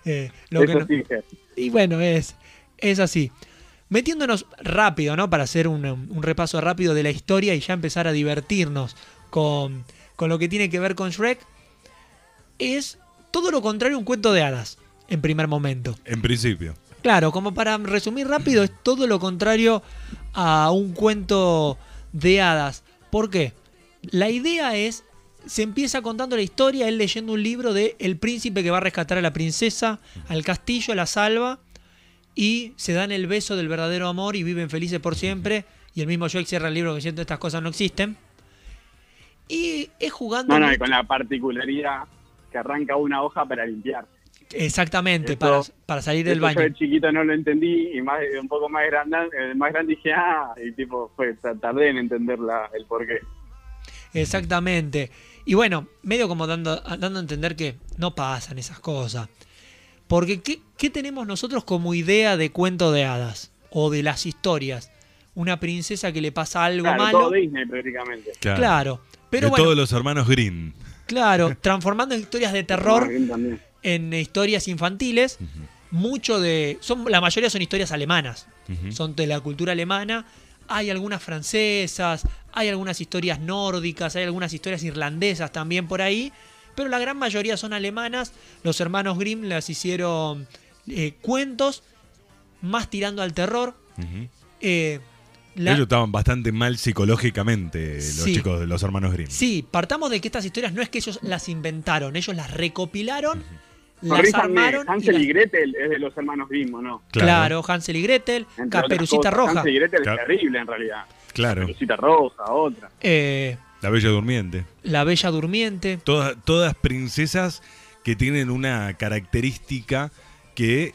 eh, lo que Eso no- sí, Ger. y bueno, es, es así. Metiéndonos rápido, ¿no? Para hacer un, un repaso rápido de la historia y ya empezar a divertirnos con, con lo que tiene que ver con Shrek. Es todo lo contrario a un cuento de hadas, en primer momento. En principio. Claro, como para resumir rápido, es todo lo contrario a un cuento de hadas. ¿Por qué? La idea es, se empieza contando la historia, él leyendo un libro de el príncipe que va a rescatar a la princesa, al castillo, la salva, y se dan el beso del verdadero amor y viven felices por siempre. Y el mismo Joe cierra el libro diciendo estas cosas no existen. Y es jugando... No, no, y con la particularidad que arranca una hoja para limpiar. Exactamente, para, para salir del baño. Yo de chiquito no lo entendí y más, un poco más grande, eh, más grande dije, ah, y tipo, fue, tardé en entender la, el porqué. Exactamente. Y bueno, medio como dando, dando a entender que no pasan esas cosas. Porque ¿qué, qué tenemos nosotros como idea de cuento de hadas? O de las historias. Una princesa que le pasa algo Claro, malo. todo Disney prácticamente. Claro. Claro. Pero de bueno, todos los hermanos Green. Claro, transformando historias de terror en historias infantiles. Mucho de. Son, la mayoría son historias alemanas. Son de la cultura alemana. Hay algunas francesas, hay algunas historias nórdicas, hay algunas historias irlandesas también por ahí, pero la gran mayoría son alemanas. Los hermanos Grimm las hicieron eh, cuentos, más tirando al terror. Eh, La- Ellos estaban bastante mal psicológicamente, los Sí. chicos de los hermanos Grimm. Sí, partamos de que estas historias no es que ellos las inventaron, ellos las recopilaron, las armaron. y Hansel las- y Gretel es de los hermanos Grimm, ¿o ¿no? Claro. Hansel y Gretel, Entre Caperucita cosas, Roja. Hansel y Gretel Claro. es terrible en realidad. Claro. Caperucita Roja, otra. eh, La Bella Durmiente. la Bella Durmiente. Todas, todas princesas que tienen una característica que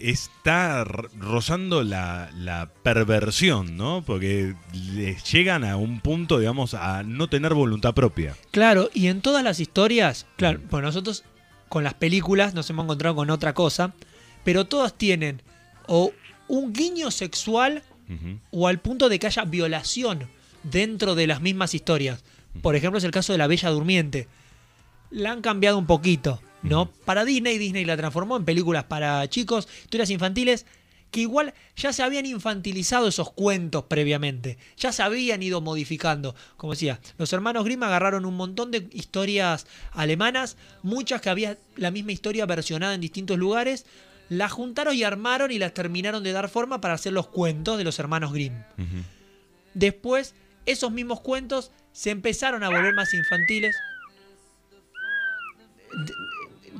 está rozando la, la perversión, ¿no? Porque les llegan a un punto, digamos, a no tener voluntad propia. Claro, y en todas las historias, claro, pues nosotros con las películas nos hemos encontrado con otra cosa, pero todas tienen o un guiño sexual o al punto de que haya violación dentro de las mismas historias. Por ejemplo, es el caso de La Bella Durmiente. La han cambiado un poquito, ¿no? Para Disney, Disney la transformó en películas para chicos, historias infantiles, que igual ya se habían infantilizado esos cuentos previamente, ya se habían ido modificando. Como decía, los hermanos Grimm agarraron un montón de historias alemanas, muchas que había la misma historia versionada en distintos lugares, las juntaron y armaron y las terminaron de dar forma para hacer los cuentos de los hermanos Grimm. Después, esos mismos cuentos se empezaron a volver más infantiles.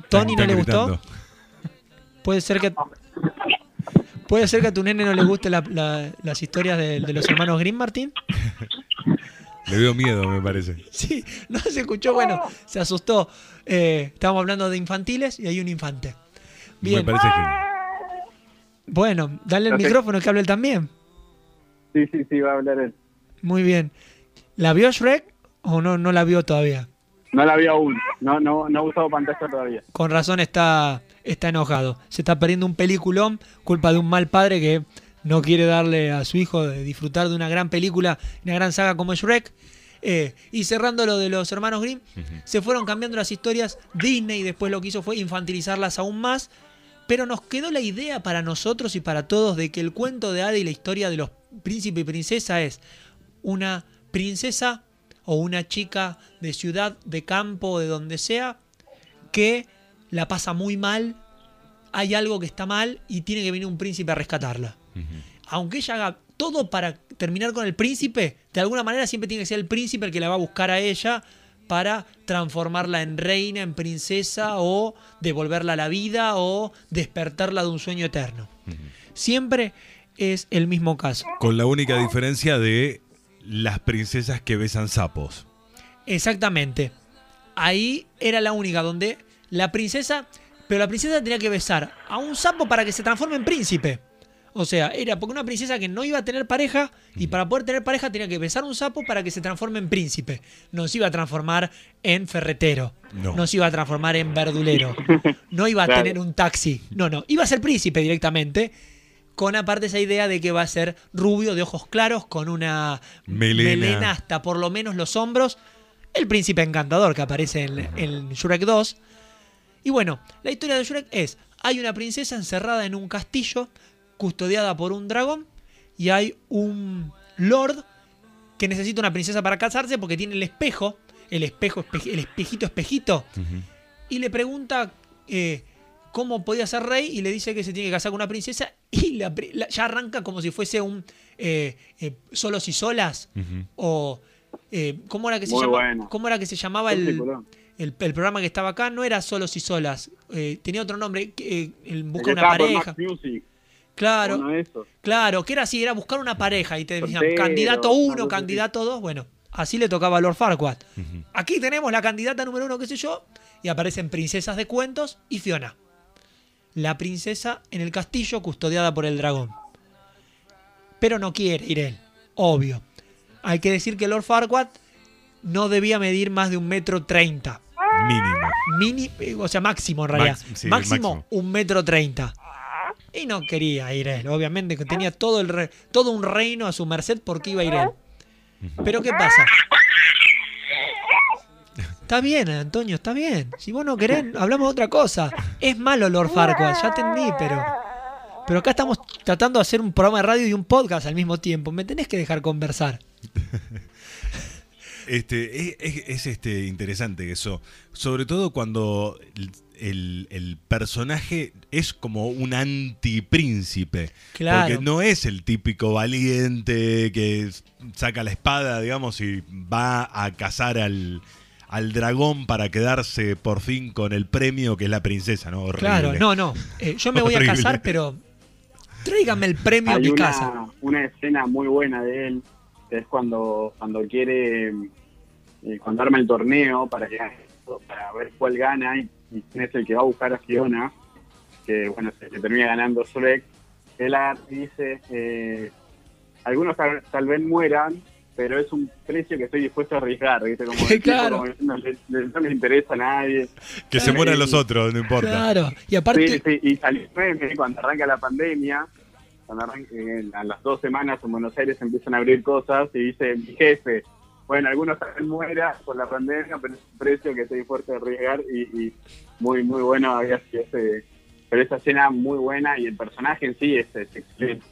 ¿Tony no le gustó? Puede ser que. Puede ser que a tu nene no le guste la- la- las historias de, de los hermanos Grimm, Martín. Le veo miedo, me parece. Sí, no se escuchó, bueno, se asustó. Eh, estábamos hablando de infantiles y hay un infante. Bien, Me parece genial. bueno, dale el micrófono que hable él también. Sí, sí, sí, va a hablar él. Muy bien. ¿La vio Shrek o no, no la vio todavía? No la vi aún. No, no, no he usado pantalla todavía. Con razón está, está enojado. Se está perdiendo un peliculón, culpa de un mal padre que no quiere darle a su hijo de disfrutar de una gran película, una gran saga como Shrek. Eh, y cerrando lo de los hermanos Grimm, se fueron cambiando las historias. Disney después lo que hizo fue infantilizarlas aún más. Pero nos quedó la idea para nosotros y para todos de que el cuento de Hada y la historia de los príncipe y princesa es una princesa o una chica de ciudad, de campo, o de donde sea, que la pasa muy mal, hay algo que está mal y tiene que venir un príncipe a rescatarla. Aunque ella haga todo para terminar con el príncipe, de alguna manera siempre tiene que ser el príncipe el que la va a buscar a ella para transformarla en reina, en princesa o devolverla a la vida o despertarla de un sueño eterno. Siempre es el mismo caso. Con la única diferencia de las princesas que besan sapos. Exactamente. Ahí era la única donde la princesa, pero la princesa tenía que besar a un sapo para que se transforme en príncipe. O sea, era porque una princesa que no iba a tener pareja y para poder tener pareja tenía que besar a un sapo para que se transforme en príncipe. No se iba a transformar en ferretero. No. se iba a transformar en verdulero. No iba a Claro. tener un taxi. No, no. Iba a ser príncipe directamente. Con aparte esa idea de que va a ser rubio, de ojos claros, con una Melena. hasta por lo menos los hombros. El príncipe encantador que aparece en, en Shrek 2. Y bueno, la historia de Shrek es, hay una princesa encerrada en un castillo, custodiada por un dragón, y hay un lord que necesita una princesa para casarse porque tiene el espejo, el espejo, espe- el espejito, espejito, y le pregunta eh, cómo podía ser rey y le dice que se tiene que casar con una princesa y la ya arranca como si fuese un eh, eh, solos y solas o eh, ¿cómo era que se bueno. ¿Cómo era que se llamaba el, el, el programa que estaba acá? No era solos y solas, eh, tenía otro nombre, que, eh, el busca una pareja. Music. Claro, claro, que era así, era buscar una pareja y te decían candidato uno, candidato dos, bueno, así le tocaba a Lord Farquaad. Aquí tenemos la candidata número uno, qué sé yo, y aparecen princesas de cuentos y Fiona. La princesa en el castillo custodiada por el dragón. Pero no quiere ir él, obvio. Hay que decir que Lord Farquaad no debía medir más de un metro treinta. Mínimo. Mini, eh, o sea, máximo en realidad. Max- sí, máximo, máximo. un metro treinta. Y no quería ir él, obviamente, que tenía todo, el re- todo un reino a su merced porque iba a ir él. Pero ¿qué pasa? Está bien, Antonio, está bien. Si vos no querés, hablamos de otra cosa. Es malo Lord Farquaad, ya entendí, pero... Pero acá estamos tratando de hacer un programa de radio y un podcast al mismo tiempo. Me tenés que dejar conversar. Este, es, es- es, este, interesante eso. Sobre todo cuando el, el personaje es como un antipríncipe. Claro. Porque no es el típico valiente que saca la espada, digamos, y va a cazar al, al dragón para quedarse por fin con el premio que es la princesa, ¿no? Horrible. Claro, no, no. Eh, yo me voy a casar, pero tráigame el premio a mi una, casa. una escena muy buena de él, que es cuando, cuando quiere, eh, cuando arma el torneo para, que, para ver cuál gana y, y quién es el que va a buscar a Fiona, que bueno, se que termina ganando Shrek. Él dice, eh, algunos tal, tal vez mueran, pero es un precio que estoy dispuesto a arriesgar, ¿viste? Como tipo Claro. como diciendo, "Le- le- no le interesa a nadie. Que se mueran los otros, no importa. Claro. Y aparte, Sí, sí, y salió meme cuando arranca la pandemia, cuando arranca, eh, a las dos semanas en Buenos Aires empiezan a abrir cosas y dice mi jefe, bueno, algunos vez muera por la pandemia, pero es un precio que estoy dispuesto a arriesgar y, y muy, muy bueno había sido ese, pero esa escena muy buena y el personaje en sí es, es excelente.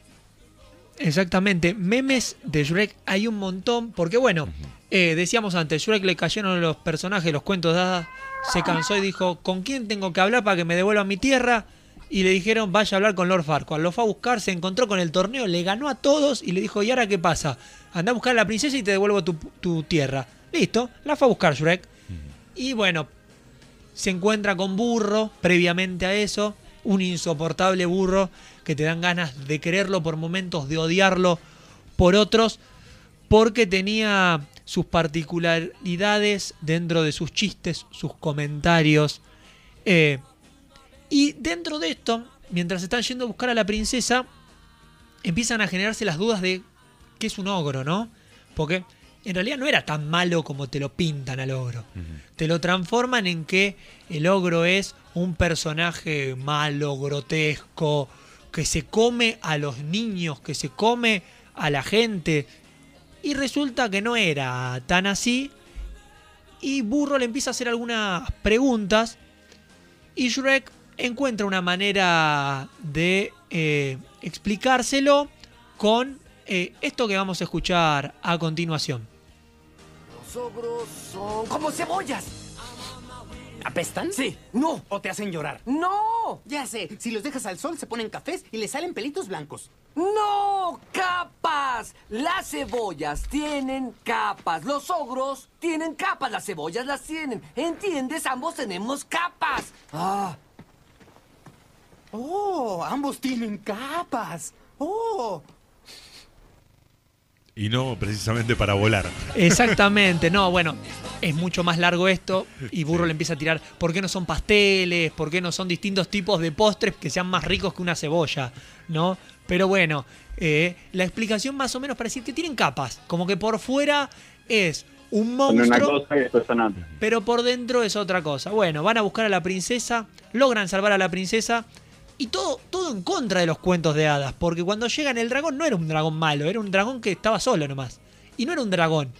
Exactamente, memes de Shrek hay un montón, porque bueno, eh, decíamos antes, Shrek le cayeron los personajes, los cuentos de hadas, se cansó y dijo, ¿con quién tengo que hablar para que me devuelvan mi tierra? Y le dijeron, vaya a hablar con Lord Farquaad. Lo fue a buscar, se encontró con el torneo, le ganó a todos y le dijo, ¿y ahora qué pasa? Anda a buscar a la princesa y te devuelvo tu, tu tierra. Listo, la fue a buscar Shrek. Y bueno, se encuentra con Burro previamente a eso, un insoportable burro que te dan ganas de quererlo por momentos, de odiarlo por otros, porque tenía sus particularidades dentro de sus chistes, sus comentarios. eh, y dentro de esto, mientras están yendo a buscar a la princesa, empiezan a generarse las dudas de que es un ogro, ¿no? Porque en realidad no era tan malo como te lo pintan al ogro. Te lo transforman en que el ogro es un personaje malo, grotesco, que se come a los niños, que se come a la gente. Y resulta que no era tan así. Y Burro le empieza a hacer algunas preguntas. Y Shrek encuentra una manera de eh, explicárselo con eh, esto que vamos a escuchar a continuación. Los ogros son como cebollas. ¿Apestan? Sí. No. ¿O te hacen llorar? No. Ya sé. Si los dejas al sol se ponen cafés y les salen pelitos blancos. No, capas. Las cebollas tienen capas. Los ogros tienen capas. Las cebollas las tienen. ¿Entiendes? Ambos tenemos capas. Ah, Oh, ambos tienen capas. Oh. Y no precisamente para volar. Exactamente, no, bueno, es mucho más largo esto y Burro le empieza a tirar, ¿por qué no son pasteles? ¿Por qué no son distintos tipos de postres que sean más ricos que una cebolla? ¿No? Pero bueno, eh, la explicación más o menos para decir que tienen capas, como que por fuera es un Son una monstruo, cosa y pero por dentro es otra cosa. Bueno, van a buscar a la princesa, logran salvar a la princesa y todo, todo en contra de los cuentos de hadas, porque cuando llegan el dragón no era un dragón malo, era un dragón que estaba solo nomás. Y no era un dragón,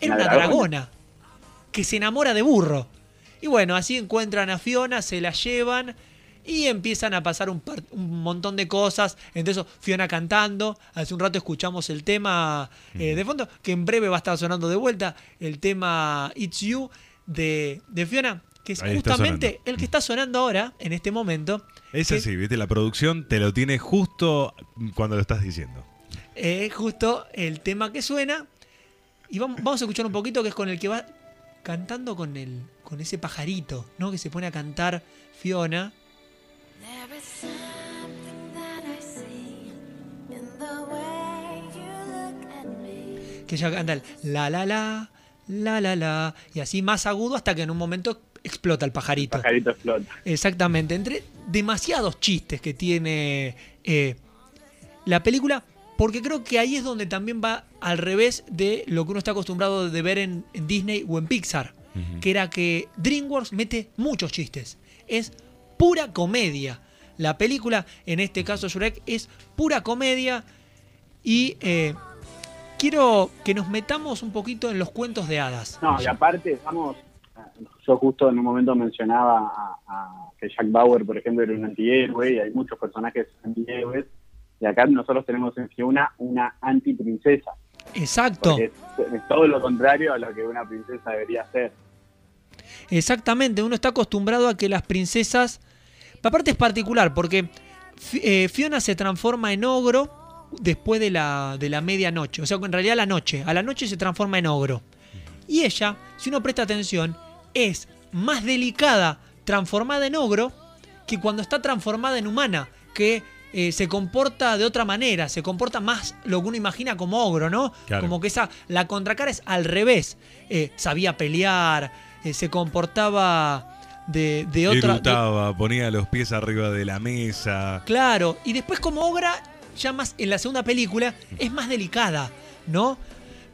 era Una una dragona. dragona que se enamora de burro. Y bueno, así encuentran a Fiona, se la llevan y empiezan a pasar un, par- un montón de cosas. Entre eso, Fiona cantando. Hace un rato escuchamos el tema eh, de fondo, que en breve va a estar sonando de vuelta. El tema It's You de, de Fiona, que es Ahí justamente el que está sonando ahora, en este momento. Es así, ¿viste? La producción te lo tiene justo cuando lo estás diciendo. Es justo el tema que suena. Y vamos, vamos a escuchar un poquito que es con el que va cantando con el con ese pajarito, ¿no? Que se pone a cantar Fiona. Que ella canta el la la la, la la la. Y así más agudo hasta que en un momento explota el pajarito. Pajarito explota. Exactamente. Entre demasiados chistes que tiene eh, la película. Porque creo que ahí es donde también va al revés de lo que uno está acostumbrado de ver en, en Disney o en Pixar. Que era que DreamWorks mete muchos chistes. Es pura comedia. La película, en este caso Shrek, es pura comedia. Y eh, quiero que nos metamos un poquito en los cuentos de hadas. No, y aparte, estamos. Yo justo en un momento mencionaba a, a que Jack Bauer, por ejemplo, era un antihéroe y hay muchos personajes antihéroes. Y acá nosotros tenemos en Fiona una antiprincesa. Exacto. Es, es todo lo contrario a lo que una princesa debería ser. Exactamente, uno está acostumbrado a que las princesas... Aparte es particular, porque eh, Fiona se transforma en ogro después de la, de la medianoche. O sea, en realidad a la noche. A la noche se transforma en ogro. Y ella, si uno presta atención, es más delicada transformada en ogro que cuando está transformada en humana, que eh, se comporta de otra manera, se comporta más lo que uno imagina como ogro, ¿no? Claro. Como que esa, la contracara es al revés. Eh, sabía pelear, eh, se comportaba de, de otra... de- Gritaba, ponía los pies arriba de la mesa. Claro, y después como Ogra, ya más en la segunda película, es más delicada, ¿no?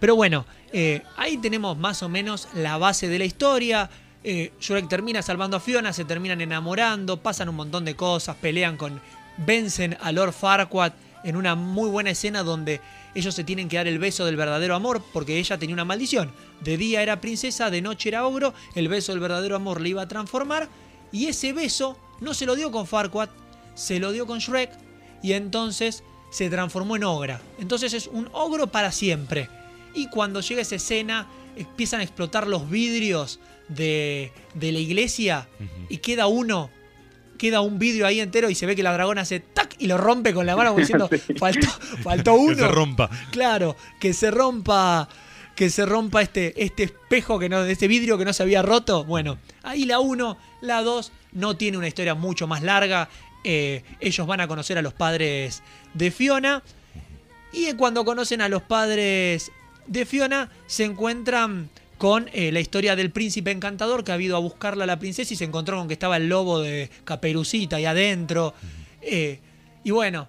Pero bueno, eh, ahí tenemos más o menos la base de la historia. Eh, Shrek termina salvando a Fiona, se terminan enamorando, pasan un montón de cosas, pelean con. vencen a Lord Farquaad en una muy buena escena donde ellos se tienen que dar el beso del verdadero amor porque ella tenía una maldición. De día era princesa, de noche era ogro, el beso del verdadero amor le iba a transformar y ese beso no se lo dio con Farquaad, se lo dio con Shrek y entonces se transformó en ogra. Entonces es un ogro para siempre. Y cuando llega esa escena, empiezan a explotar los vidrios de, de la iglesia y queda uno, queda un vidrio ahí entero y se ve que la dragona hace tac y lo rompe con la mano como diciendo, faltó, faltó uno. Que se rompa. Claro, que se rompa, que se rompa este, este espejo, que no, este vidrio que no se había roto. Bueno, ahí la 1, la 2 no tiene una historia mucho más larga. Eh, ellos van a conocer a los padres de Fiona. Y cuando conocen a los padres de Fiona, se encuentran con eh, la historia del príncipe encantador que ha ido a buscarla a la princesa y se encontró con que estaba el lobo de Caperucita ahí adentro. Eh, y bueno,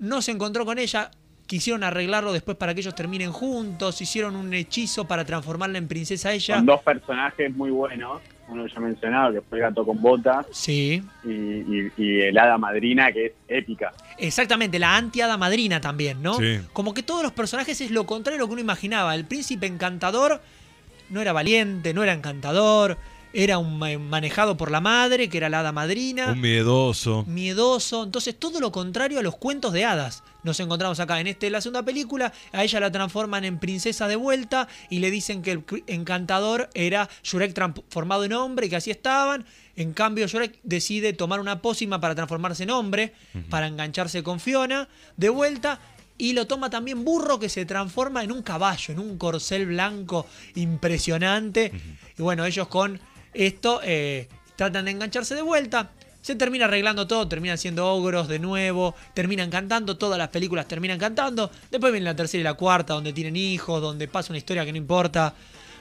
no se encontró con ella. Quisieron arreglarlo después para que ellos terminen juntos. Hicieron un hechizo para transformarla en princesa a ella. Son dos personajes muy buenos. Uno ya mencionado, que fue el gato con botas. Sí. Y, y- y el hada madrina, que es épica. Exactamente, la anti-hada madrina también, ¿no? Sí. Como que todos los personajes es lo contrario de lo que uno imaginaba. El príncipe encantador no era valiente, no era encantador, era un ma- manejado por la madre, que era la hada madrina. Un miedoso. miedoso. Entonces, todo lo contrario a los cuentos de hadas. Nos encontramos acá en este, la segunda película. A ella la transforman en princesa de vuelta y le dicen que el encantador era Shrek transformado en hombre y que así estaban. En cambio, Shrek decide tomar una pócima para transformarse en hombre, para engancharse con Fiona de vuelta. Y lo toma también Burro, que se transforma en un caballo, en un corcel blanco impresionante. Y bueno, ellos con esto eh, tratan de engancharse de vuelta. Se termina arreglando todo, terminan siendo ogros de nuevo, terminan cantando, todas las películas terminan cantando. Después viene la tercera y la cuarta, donde tienen hijos, donde pasa una historia que no importa.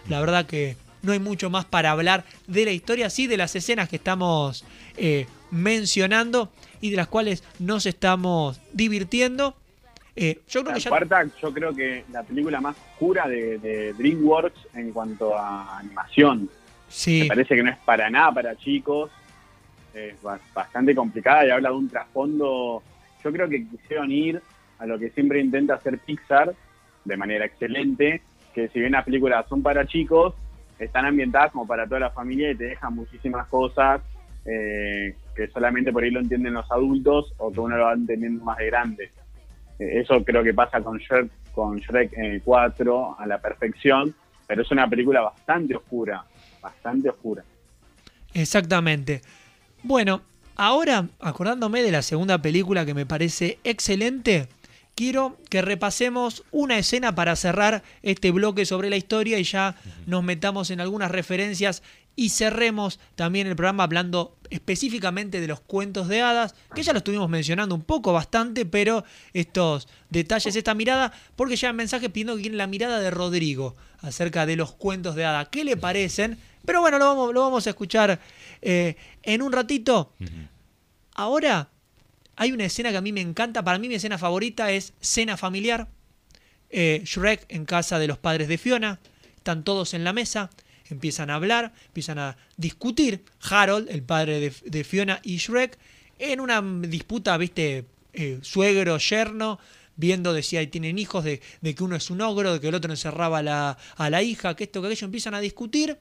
La verdad que no hay mucho más para hablar de la historia, sí de las escenas que estamos eh, mencionando y de las cuales nos estamos divirtiendo. Eh, yo creo La que ya... cuarta, yo creo que la película más oscura de, de DreamWorks en cuanto a animación. Sí. Me parece que no es para nada para chicos. Es ba- bastante complicada y habla de un trasfondo. Yo creo que quisieron ir a lo que siempre intenta hacer Pixar de manera excelente, que si bien las películas son para chicos, están ambientadas como para toda la familia y te dejan muchísimas cosas eh, que solamente por ahí lo entienden los adultos o que uno lo va entendiendo más de grande. Eh, Eso creo que pasa con Shrek, con Shrek eh, 4 a la perfección, pero es una película bastante oscura, bastante oscura. Exactamente. Bueno, ahora, acordándome de la segunda película que me parece excelente, quiero que repasemos una escena para cerrar este bloque sobre la historia y ya nos metamos en algunas referencias y cerremos también el programa hablando específicamente de los cuentos de hadas, que ya lo estuvimos mencionando un poco bastante, pero estos detalles, esta mirada, porque ya hay mensaje pidiendo que quieren la mirada de Rodrigo acerca de los cuentos de hadas. ¿Qué le parecen? Pero bueno, lo vamos, lo vamos a escuchar eh, en un ratito. Ahora hay una escena que a mí me encanta. Para mí mi escena favorita es Cena Familiar. Eh, Shrek en casa de los padres de Fiona. Están todos en la mesa. Empiezan a hablar, empiezan a discutir. Harold, el padre de, Fiona y Shrek, en una disputa, viste, eh, suegro, yerno, viendo de si tienen hijos, de, que uno es un ogro, de que el otro encerraba la, a la hija, que esto, que aquello, empiezan a discutir.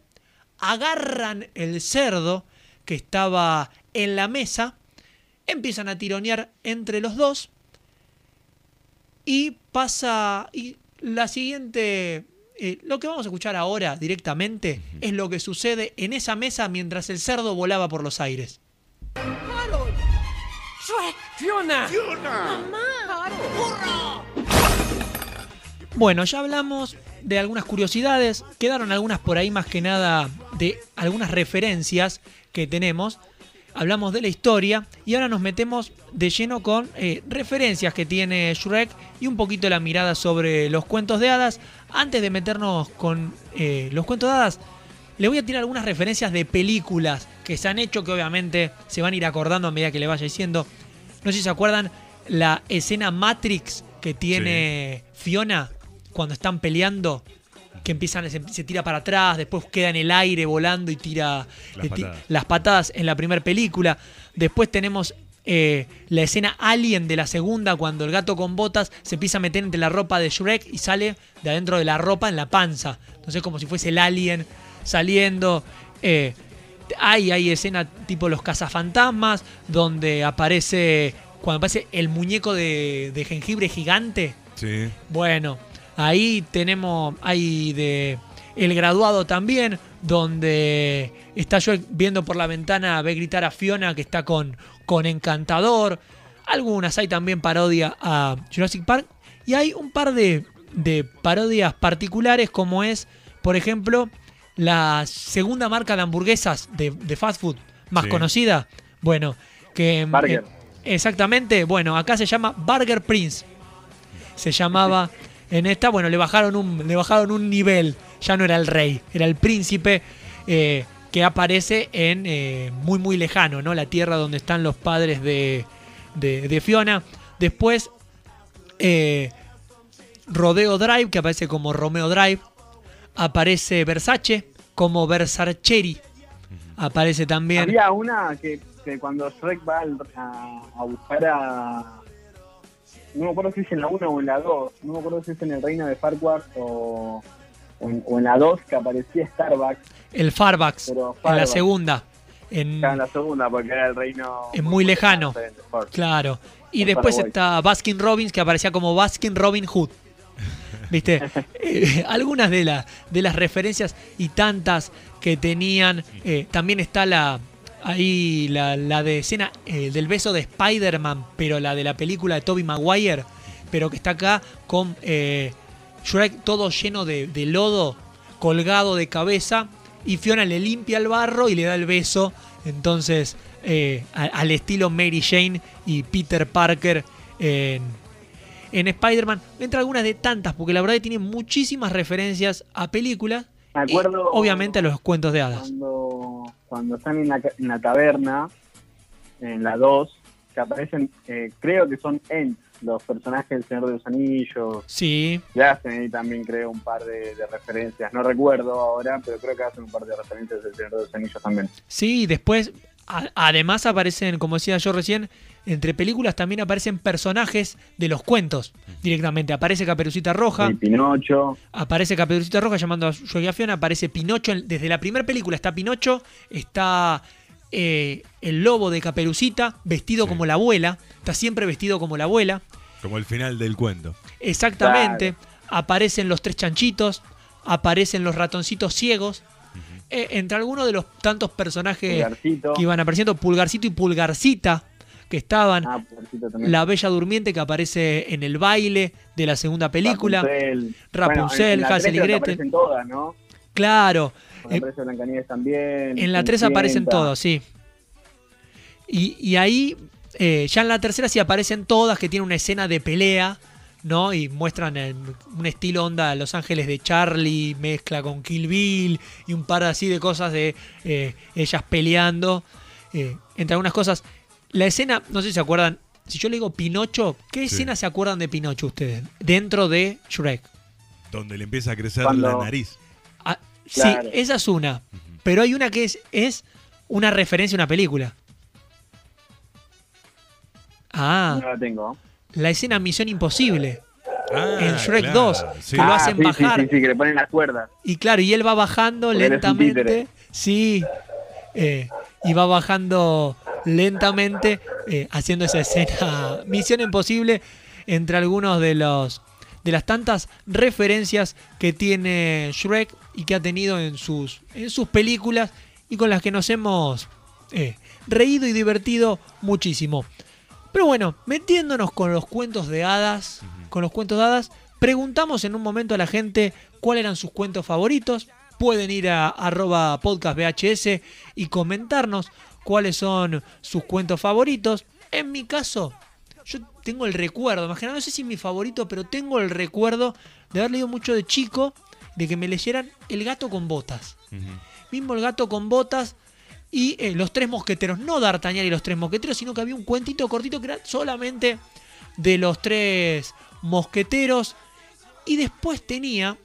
Agarran el cerdo que estaba en la mesa, empiezan a tironear entre los dos y pasa y la siguiente eh, lo que vamos a escuchar ahora directamente es lo que sucede en esa mesa mientras el cerdo volaba por los aires. ¡Shrek! ¡Fiona! Bueno, ya hablamos de algunas curiosidades, quedaron algunas por ahí más que nada de algunas referencias que tenemos. Hablamos de la historia y ahora nos metemos de lleno con eh, referencias que tiene Shrek y un poquito la mirada sobre los cuentos de hadas. Antes de meternos con eh, los cuentos de hadas, le voy a tirar algunas referencias de películas que se han hecho que obviamente se van a ir acordando a medida que le vaya diciendo. No sé si se acuerdan la escena Matrix que tiene Fiona cuando están peleando, que empiezan, se, se tira para atrás, después queda en el aire volando y tira patadas. las patadas en la primera película. Después tenemos eh, la escena Alien de la segunda, cuando el gato con botas se empieza a meter entre la ropa de Shrek y sale de adentro de la ropa en la panza. Entonces como si fuese el alien saliendo. Eh, hay, hay escena tipo los cazafantasmas, donde aparece, cuando aparece el muñeco de, de jengibre gigante. Sí. Bueno, ahí tenemos, hay de El Graduado también, donde está yo viendo por la ventana, ve gritar a Fiona que está con, con Encantador. Algunas hay también parodia a Jurassic Park. Y hay un par de, de parodias particulares como es, por ejemplo, la segunda marca de hamburguesas de, de fast food más Sí. conocida. Bueno, que... Burger. eh, exactamente, bueno, acá se llama Burger Prince se llamaba en esta, bueno, le bajaron un, le bajaron un nivel, ya no era el rey, era el príncipe eh, que aparece en eh, muy muy lejano, ¿no? La tierra donde están los padres de, de, de Fiona. Después, eh, Rodeo Drive, que aparece como Romeo Drive. Aparece Versace como Versarcheri. Aparece también. Había una que, que cuando Shrek va al- a, a buscar a. No me acuerdo si es en la 1 o en la 2. No me acuerdo si es en el reino de Farquaad o, o, en, o en la 2 que aparecía Starbucks. El Farbax, Pero en la segunda. En, en la segunda porque era el reino. Es muy lejano. Claro. Y después Paraguay. está Baskin Robbins, que aparecía como Baskin Robin Hood. ¿Viste? Eh, algunas de, la- de las referencias y tantas que tenían. eh, también está la. Ahí la, la de escena eh, del beso de Spider-Man, pero la de la película de Tobey Maguire, pero que está acá con eh, Shrek todo lleno de, de lodo, colgado de cabeza, y Fiona le limpia el barro y le da el beso. Entonces, eh, al estilo Mary Jane y Peter Parker en, en Spider-Man. Entre algunas de tantas, porque la verdad que tiene muchísimas referencias a películas. Me y, acuerdo- obviamente a los cuentos de hadas. Cuando, cuando están en la, en la taberna, en la 2, que aparecen, eh, creo que son Ents, los personajes del Señor de los Anillos. Sí, que hacen ahí también, creo, un par de, de referencias. No recuerdo ahora, pero creo que hacen un par de referencias del Señor de los Anillos también. sí, después, a- además aparecen, como decía yo recién, entre películas también aparecen personajes de los cuentos directamente. Aparece Caperucita Roja. Y Pinocho. Aparece Caperucita Roja llamando a a Fiona, aparece Pinocho, desde la primera película está Pinocho, está eh, el lobo de Caperucita, vestido como la abuela, está siempre vestido como la abuela, Como el final del cuento. exactamente, aparecen los tres chanchitos, aparecen los ratoncitos ciegos, eh, entre algunos de los tantos personajes Pulgarcito. que iban apareciendo, Pulgarcito y Pulgarcita, que estaban, Ah, Pulgarcito también. la Bella Durmiente que aparece en el baile de la segunda película, Rapunzel, Rapunzel, Bueno, en- en la Hansel y Gretel. aparecen todas, ¿no? claro, Eh, aparece Blancanieves también. En la 3 aparecen todos, sí. Y, y ahí, eh, ya en la tercera sí aparecen todas, que tienen una escena de pelea, ¿no? Y muestran el- un estilo onda Los Ángeles de Charlie, mezcla con Kill Bill y un par así de cosas de eh, ellas peleando. eh, entre algunas cosas. La escena, no sé si se acuerdan, si yo le digo Pinocho, ¿qué Sí. escena se acuerdan de Pinocho ustedes? Dentro de Shrek. Donde le empieza a crecer Cuando- la nariz. Claro. Sí, esa es una. Pero hay una que es, es una referencia a una película. Ah, No la tengo. la escena Misión Imposible. Ah, en Shrek claro, 2, sí. que lo Ah, hacen sí, bajar. Sí, sí, sí, que le ponen las cuerdas. Y claro, y él va bajando Porque lentamente. Sí. eh, y va bajando lentamente, eh, haciendo esa escena Misión Imposible entre algunos de los de las tantas referencias que tiene Shrek y que ha tenido en sus, en sus películas y con las que nos hemos eh, reído y divertido muchísimo. Pero bueno, metiéndonos con los cuentos de hadas, con los cuentos de hadas, preguntamos en un momento a la gente cuáles eran sus cuentos favoritos. Pueden ir a arroba podcast VHS y comentarnos cuáles son sus cuentos favoritos. En mi caso, tengo el recuerdo, imagina, no sé si mi favorito, pero tengo el recuerdo de haber leído mucho de chico, de que me leyeran El gato con botas. Mismo El gato con botas y eh, Los tres mosqueteros, no D'Artagnan y los tres mosqueteros, sino que había un cuentito cortito que era solamente de los tres mosqueteros. Y después tenía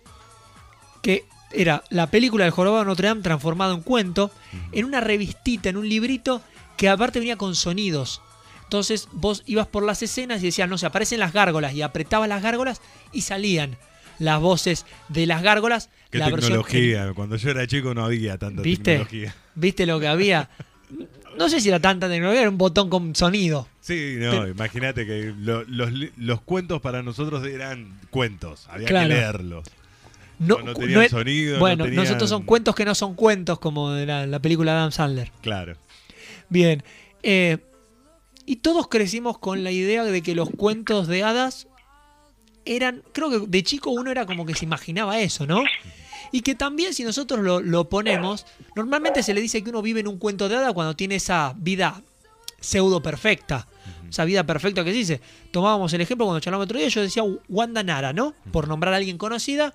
que era la película del jorobado de Notre Dame transformado en cuento, en una revistita, en un librito que aparte venía con sonidos. Entonces vos ibas por las escenas y decías, no sé, aparecen las gárgolas y apretabas las gárgolas y salían las voces de las gárgolas. Qué la versión tecnología. Cuando yo era chico no había tanta ¿Viste? tecnología. ¿Viste lo que había? No sé si era tanta tecnología, era un botón con sonido. Sí, no, Pero- imagínate que lo- los, los cuentos para nosotros eran cuentos, había Claro. que leerlos. No, No, tenían es- sonido, no Bueno, tenían- nosotros son cuentos que no son cuentos, como de la, la película de Adam Sandler. Claro. Bien. eh, y todos crecimos con la idea de que los cuentos de hadas eran. Creo que de chico uno era como que se imaginaba eso, ¿no? Y que también, si nosotros lo, lo ponemos, normalmente se le dice que uno vive en un cuento de hadas cuando tiene esa vida pseudo perfecta. Esa vida perfecta que se dice. Tomábamos el ejemplo cuando charlábamos otro día, yo decía Wanda Nara, ¿no? Por nombrar a alguien conocida.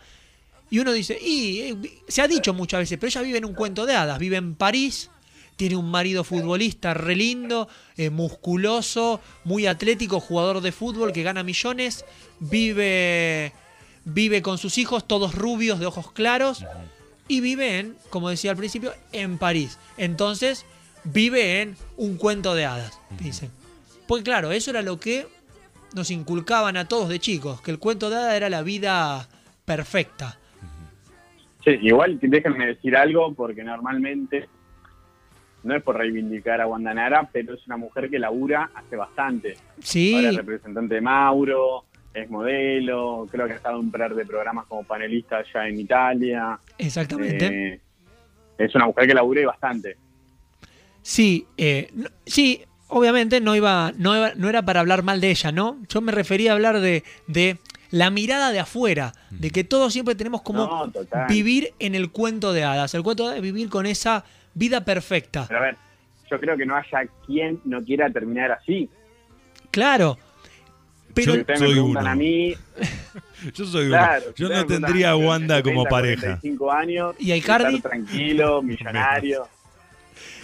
Y uno dice, y eh, se ha dicho muchas veces, pero ella vive en un cuento de hadas, vive en París, tiene un marido futbolista re lindo, eh, musculoso, muy atlético, jugador de fútbol que gana millones, vive, vive con sus hijos, todos rubios, de ojos claros, y vive en, como decía al principio, en París. Entonces, vive en un cuento de hadas, dicen. Pues claro, eso era lo que nos inculcaban a todos de chicos, que el cuento de hadas era la vida perfecta. Sí, igual déjenme decir algo, porque normalmente no es por reivindicar a Wanda Nara, pero es una mujer que labura hace bastante. Sí. Ahora es representante de Mauro, es modelo, creo que ha estado en un par de programas como panelista allá en Italia. Exactamente. Eh, es una mujer que labura y bastante. Sí, eh, no- sí, obviamente no iba, no iba- no era para hablar mal de ella, ¿no? Yo me refería a hablar de, de la mirada de afuera, de que todos siempre tenemos como No, vivir en el cuento de hadas. El cuento de hadas es vivir con esa vida perfecta. Pero a ver, yo creo que no haya quien no quiera terminar así. Claro. Pero me soy uno. a mí, Yo soy claro, uno. Yo no tendría a Wanda como 30, pareja. 45 años, ¿Y a Icardi? tranquilo, millonario.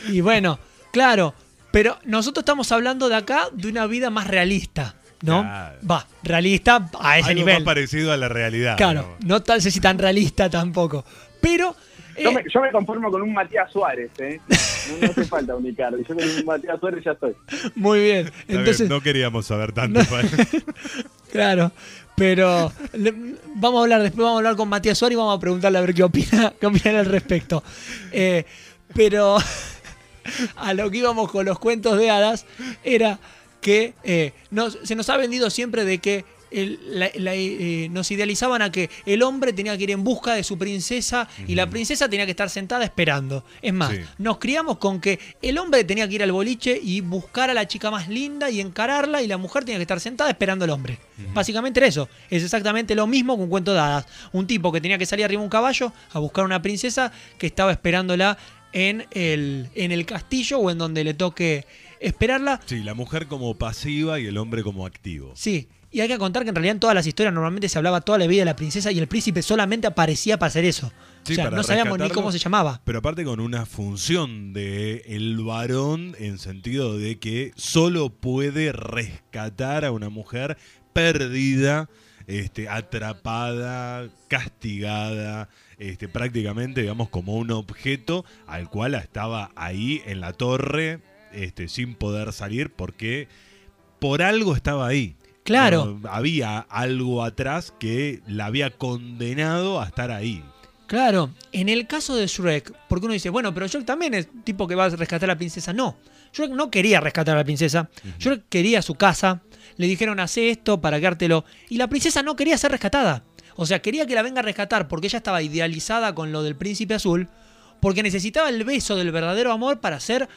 Y bueno, claro, pero nosotros estamos hablando de acá de una vida más realista, ¿no? Claro. Va, realista a ese Algo nivel. más parecido a la realidad. Claro, ¿no? no tal sé si tan realista tampoco. Pero Yo eh, me, yo me conformo con un Matías Suárez, ¿eh? No, no hace falta un Icardi. Yo con un Matías Suárez ya estoy. muy bien. Entonces, no queríamos saber tanto. Juan. claro, pero le- vamos a hablar después vamos a hablar con Matías Suárez y vamos a preguntarle a ver qué opina, qué opina al respecto. Eh, pero a lo que íbamos con los cuentos de hadas era que eh, nos- se nos ha vendido siempre de que el- la- la- eh, nos idealizaban a que el hombre tenía que ir en busca de su princesa y la princesa tenía que estar sentada esperando. Es más, Sí. nos criamos con que el hombre tenía que ir al boliche y buscar a la chica más linda y encararla y la mujer tenía que estar sentada esperando al hombre. Básicamente era eso. Es exactamente lo mismo con cuento de hadas. Un tipo que tenía que salir arriba de un caballo a buscar una princesa que estaba esperándola en el, en el castillo o en donde le toque esperarla. Sí, la mujer como pasiva y el hombre como activo. Sí. Y hay que contar que en realidad en todas las historias normalmente se hablaba toda la vida de la princesa y el príncipe solamente aparecía para hacer eso. Sí, o sea, no sabíamos ni cómo se llamaba. Pero aparte con una función de el varón en sentido de que solo puede rescatar a una mujer perdida, este, atrapada, castigada, este, prácticamente, digamos, como un objeto al cual estaba ahí en la torre, este, sin poder salir, porque por algo estaba ahí. Claro. Había algo atrás que la había condenado a estar ahí. Claro, en el caso de Shrek, porque uno dice, bueno, pero Shrek también es tipo que va a rescatar a la princesa. No, Shrek no quería rescatar a la princesa. Shrek quería su casa, le dijeron hace esto para quedártelo. Y la princesa no quería ser rescatada. O sea, quería que la venga a rescatar porque ella estaba idealizada con lo del príncipe azul, porque necesitaba el beso del verdadero amor para ser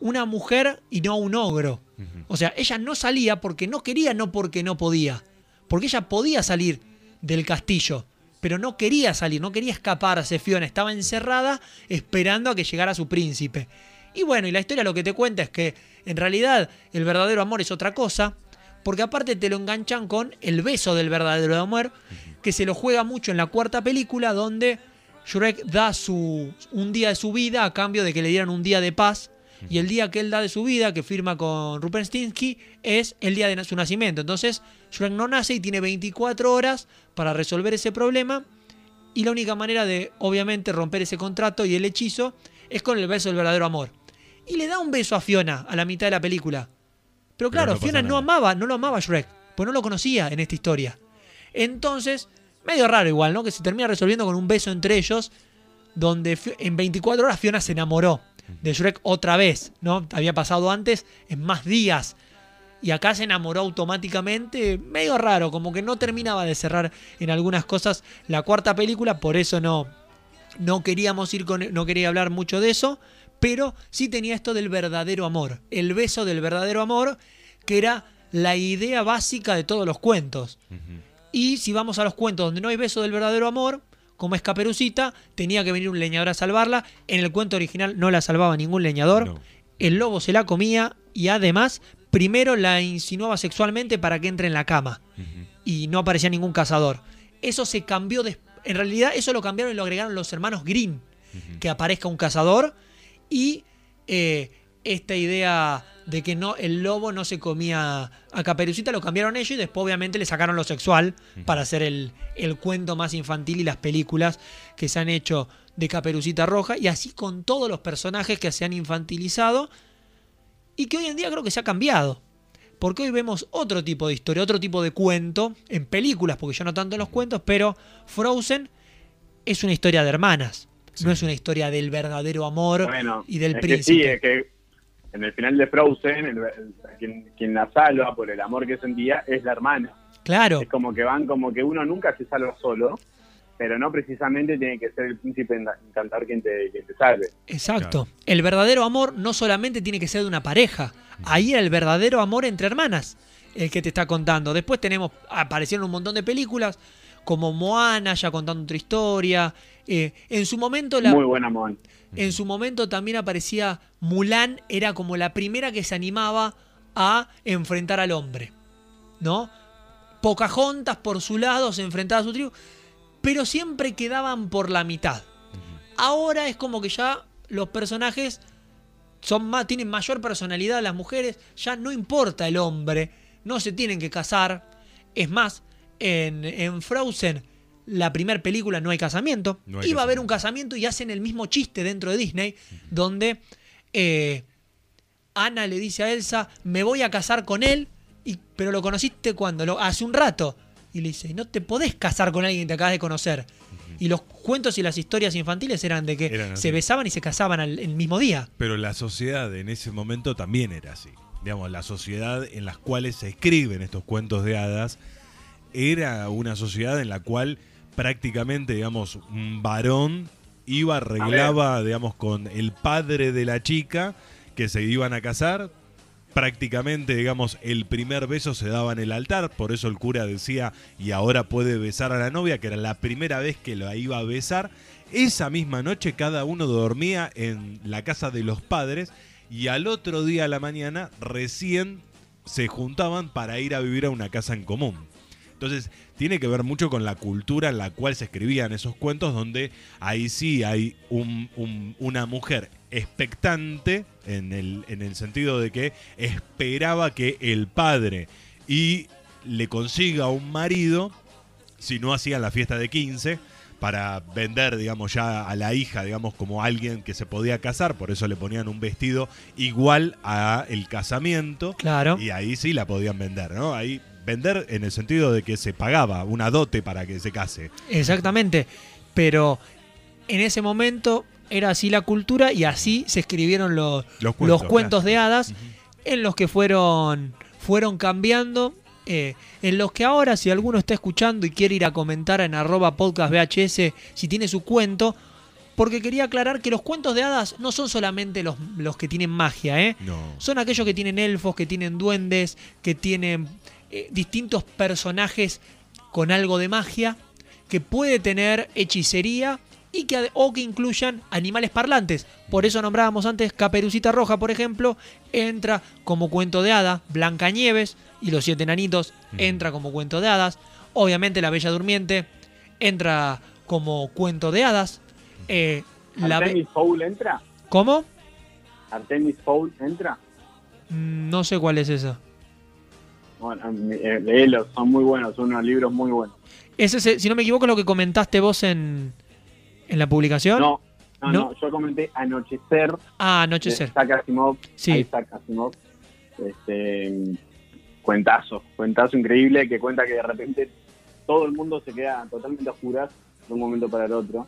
una mujer y no un ogro. O sea, ella no salía porque no quería, no porque no podía. Porque ella podía salir del castillo, pero no quería salir, no quería escaparse. Fiona estaba encerrada esperando a que llegara su príncipe. Y bueno, y la historia lo que te cuenta es que en realidad el verdadero amor es otra cosa, porque aparte te lo enganchan con el beso del verdadero amor, que se lo juega mucho en la cuarta película, donde Shrek da su, un día de su vida a cambio de que le dieran un día de paz. Y el día que él da de su vida, que firma con Rupert Stinsky, es el día de su nacimiento. Entonces, Shrek no nace y tiene 24 horas para resolver ese problema. Y la única manera de, obviamente, romper ese contrato y el hechizo es con el beso del verdadero amor. Y le da un beso a Fiona a la mitad de la película. Pero claro, no Fiona no amaba, no lo amaba a Shrek, pues no lo conocía en esta historia. Entonces, medio raro igual, ¿no? Que se termina resolviendo con un beso entre ellos, donde en 24 horas Fiona se enamoró de Shrek otra vez, ¿no? Había pasado antes en más días. Y acá se enamoró automáticamente, medio raro, como que no terminaba de cerrar en algunas cosas la cuarta película, por eso no, no queríamos ir con, no quería hablar mucho de eso, pero sí tenía esto del verdadero amor, el beso del verdadero amor, que era la idea básica de todos los cuentos. Y si vamos a los cuentos donde no hay beso del verdadero amor, como es Caperucita, tenía que venir un leñador a salvarla. En el cuento original no la salvaba ningún leñador. No. El lobo se la comía y además primero la insinuaba sexualmente para que entre en la cama. Y no aparecía ningún cazador. Eso se cambió des- En realidad eso lo cambiaron y lo agregaron los hermanos Green. Que aparezca un cazador y eh, esta idea de que no el lobo no se comía a Caperucita lo cambiaron ellos y después obviamente le sacaron lo sexual para hacer el, el cuento más infantil y las películas que se han hecho de Caperucita Roja y así con todos los personajes que se han infantilizado y que hoy en día creo que se ha cambiado. Porque hoy vemos otro tipo de historia, otro tipo de cuento en películas, porque yo no tanto en los cuentos, pero Frozen es una historia de hermanas, no es una historia del verdadero amor Bueno, y del es que príncipe. sí, es que en el final de Frozen, el- el- quien, quien la salva por el amor que sentía es la hermana. Claro, Es como que van, como que uno nunca se salva solo, pero no precisamente tiene que ser el príncipe encantador quien te, quien te salve. exacto. El verdadero amor no solamente tiene que ser de una pareja, ahí era el verdadero amor entre hermanas, el que te está contando. Después tenemos, aparecieron un montón de películas, como Moana, ya contando otra historia. Eh, en su momento la, Muy buen amor. En su momento también aparecía Mulan, era como la primera que se animaba a enfrentar al hombre, ¿no? Pocahontas por su lado se enfrentaba a su tribu, pero siempre quedaban por la mitad. Ahora es como que ya los personajes son más, tienen mayor personalidad las mujeres, ya no importa el hombre, no se tienen que casar. Es más, en, en Frozen, la primera película no hay casamiento. No hay Iba a haber un casamiento y hacen el mismo chiste dentro de Disney, donde eh, Ana le dice a Elsa, me voy a casar con él, y, pero lo conociste cuando, lo, hace un rato. Y le dice, no te podés casar con alguien que te acabas de conocer. Y los cuentos y las historias infantiles eran de que Eran se besaban y se casaban al, el mismo día. Pero la sociedad en ese momento también era así. Digamos, la sociedad en las cuales se escriben estos cuentos de hadas era una sociedad en la cual prácticamente, digamos, un varón iba, arreglaba, digamos, con el padre de la chica que se iban a casar. Prácticamente, digamos, el primer beso se daba en el altar, por eso el cura decía, y ahora puede besar a la novia, que era la primera vez que la iba a besar. Esa misma noche cada uno dormía en la casa de los padres y al otro día a la mañana recién se juntaban para ir a vivir a una casa en común. Entonces, tiene que ver mucho con la cultura en la cual se escribían esos cuentos, donde ahí sí hay un- un- una mujer expectante, en el, en el sentido de que esperaba que el padre y le consiga un marido, si no hacían la fiesta de 15, para vender, digamos, ya a la hija, digamos, como alguien que se podía casar, por eso le ponían un vestido igual a el casamiento. Claro. Y ahí sí la podían vender, ¿no? Ahí vender en el sentido de que se pagaba una dote para que se case. Exactamente. Pero en ese momento era así la cultura y así se escribieron los, Los los cuentos, de hadas en los que fueron fueron cambiando. eh, en los que ahora, si alguno está escuchando y quiere ir a comentar en arroba podcast VHS si tiene su cuento, porque quería aclarar que los cuentos de hadas no son solamente los, los que tienen magia, ¿eh? No. Son aquellos que tienen elfos, que tienen duendes, que tienen eh, distintos personajes con algo de magia, que puede tener hechicería y que, o que incluyan animales parlantes. Por eso nombrábamos antes Caperucita Roja, por ejemplo, entra como cuento de hada, Blancanieves y los siete enanitos entra como cuento de hadas. Obviamente La Bella Durmiente entra como cuento de hadas. Eh, la ¿Artemis Fowl entra? ¿Cómo? ¿Artemis Fowl entra? Mm, No sé cuál es esa. Bueno, eh, léelos, son muy buenos, son unos libros muy buenos. Ese, si no me equivoco, lo que comentaste vos en, en la publicación. No, no, ¿No? no, yo comenté Anochecer. Ah, Anochecer. Isaac Asimov. Sí. Isaac Asimov. Este, cuentazo, cuentazo increíble que cuenta que de repente todo el mundo se queda totalmente a oscuras de un momento para el otro.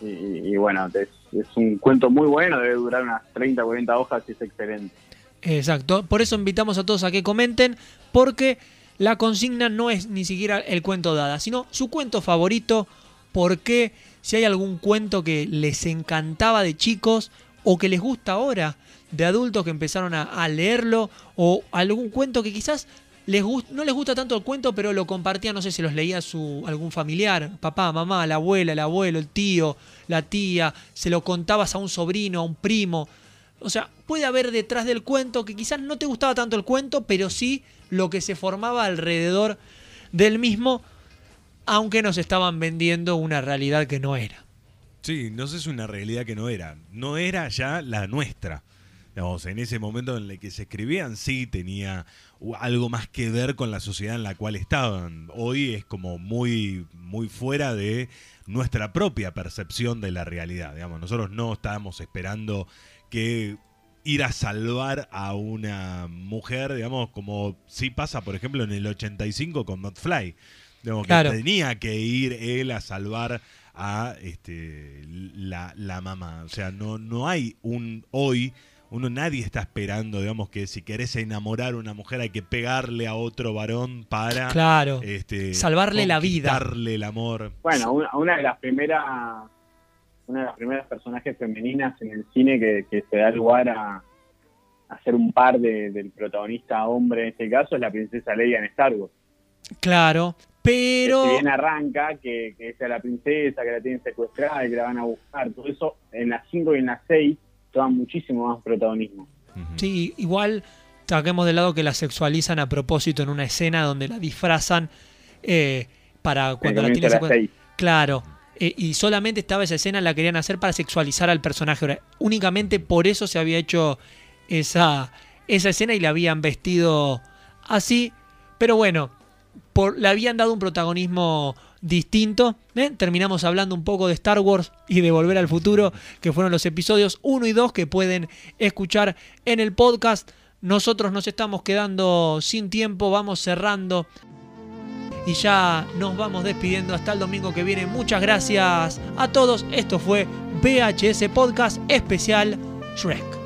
Y, y- y bueno, es, es un cuento muy bueno, debe durar unas 30, 40 hojas y es excelente. Exacto. Por eso invitamos a todos a que comenten, porque la consigna no es ni siquiera el cuento dada, sino su cuento favorito, porque si hay algún cuento que les encantaba de chicos o que les gusta ahora de adultos que empezaron a, a leerlo, o algún cuento que quizás les gust- no les gusta tanto el cuento, pero lo compartía, no sé si los leía su algún familiar, papá, mamá, la abuela, el abuelo, el tío, la tía, se lo contabas a un sobrino, a un primo. O sea, puede haber detrás del cuento que quizás no te gustaba tanto el cuento, pero sí lo que se formaba alrededor del mismo, aunque nos estaban vendiendo una realidad que no era. Sí, no sé, es una realidad que no era. No era ya la nuestra. Digamos, en ese momento en el que se escribían, sí tenía algo más que ver con la sociedad en la cual estaban. Hoy es como muy, muy fuera de nuestra propia percepción de la realidad. Digamos, nosotros no estábamos esperando que ir a salvar a una mujer, digamos, como sí pasa, por ejemplo, en el 85 con Not Fly. Digamos, que Claro. tenía que ir él a salvar a este la, la mamá. O sea, no, no hay un hoy, uno nadie está esperando, digamos, que si querés enamorar a una mujer hay que pegarle a otro varón para Claro. este, Salvarle la vida. conquistarle el amor. Bueno, una, una de las primeras una de las primeras personajes femeninas en el cine que, que se da lugar a, a ser un par de- del protagonista hombre en este caso es la princesa Leia en Star Wars. Claro, pero... Si bien arranca que, que es a la princesa, que la tienen secuestrada y que la van a buscar, todo eso en las 5 y en las 6 toma muchísimo más protagonismo. Sí, igual saquemos de lado que la sexualizan a propósito en una escena donde la disfrazan eh, para cuando la tienen a las secue- seis. Claro. Eh, y solamente estaba esa escena, la querían hacer para sexualizar al personaje. Únicamente por eso se había hecho esa, esa escena y la habían vestido así. Pero bueno, por, le habían dado un protagonismo distinto. ¿eh? Terminamos hablando un poco de Star Wars y de Volver al Futuro, que fueron los episodios 1 y 2 que pueden escuchar en el podcast. Nosotros nos estamos quedando sin tiempo, vamos cerrando y ya nos vamos despidiendo hasta el domingo que viene. Muchas gracias a todos. Esto fue VHS Podcast especial Shrek.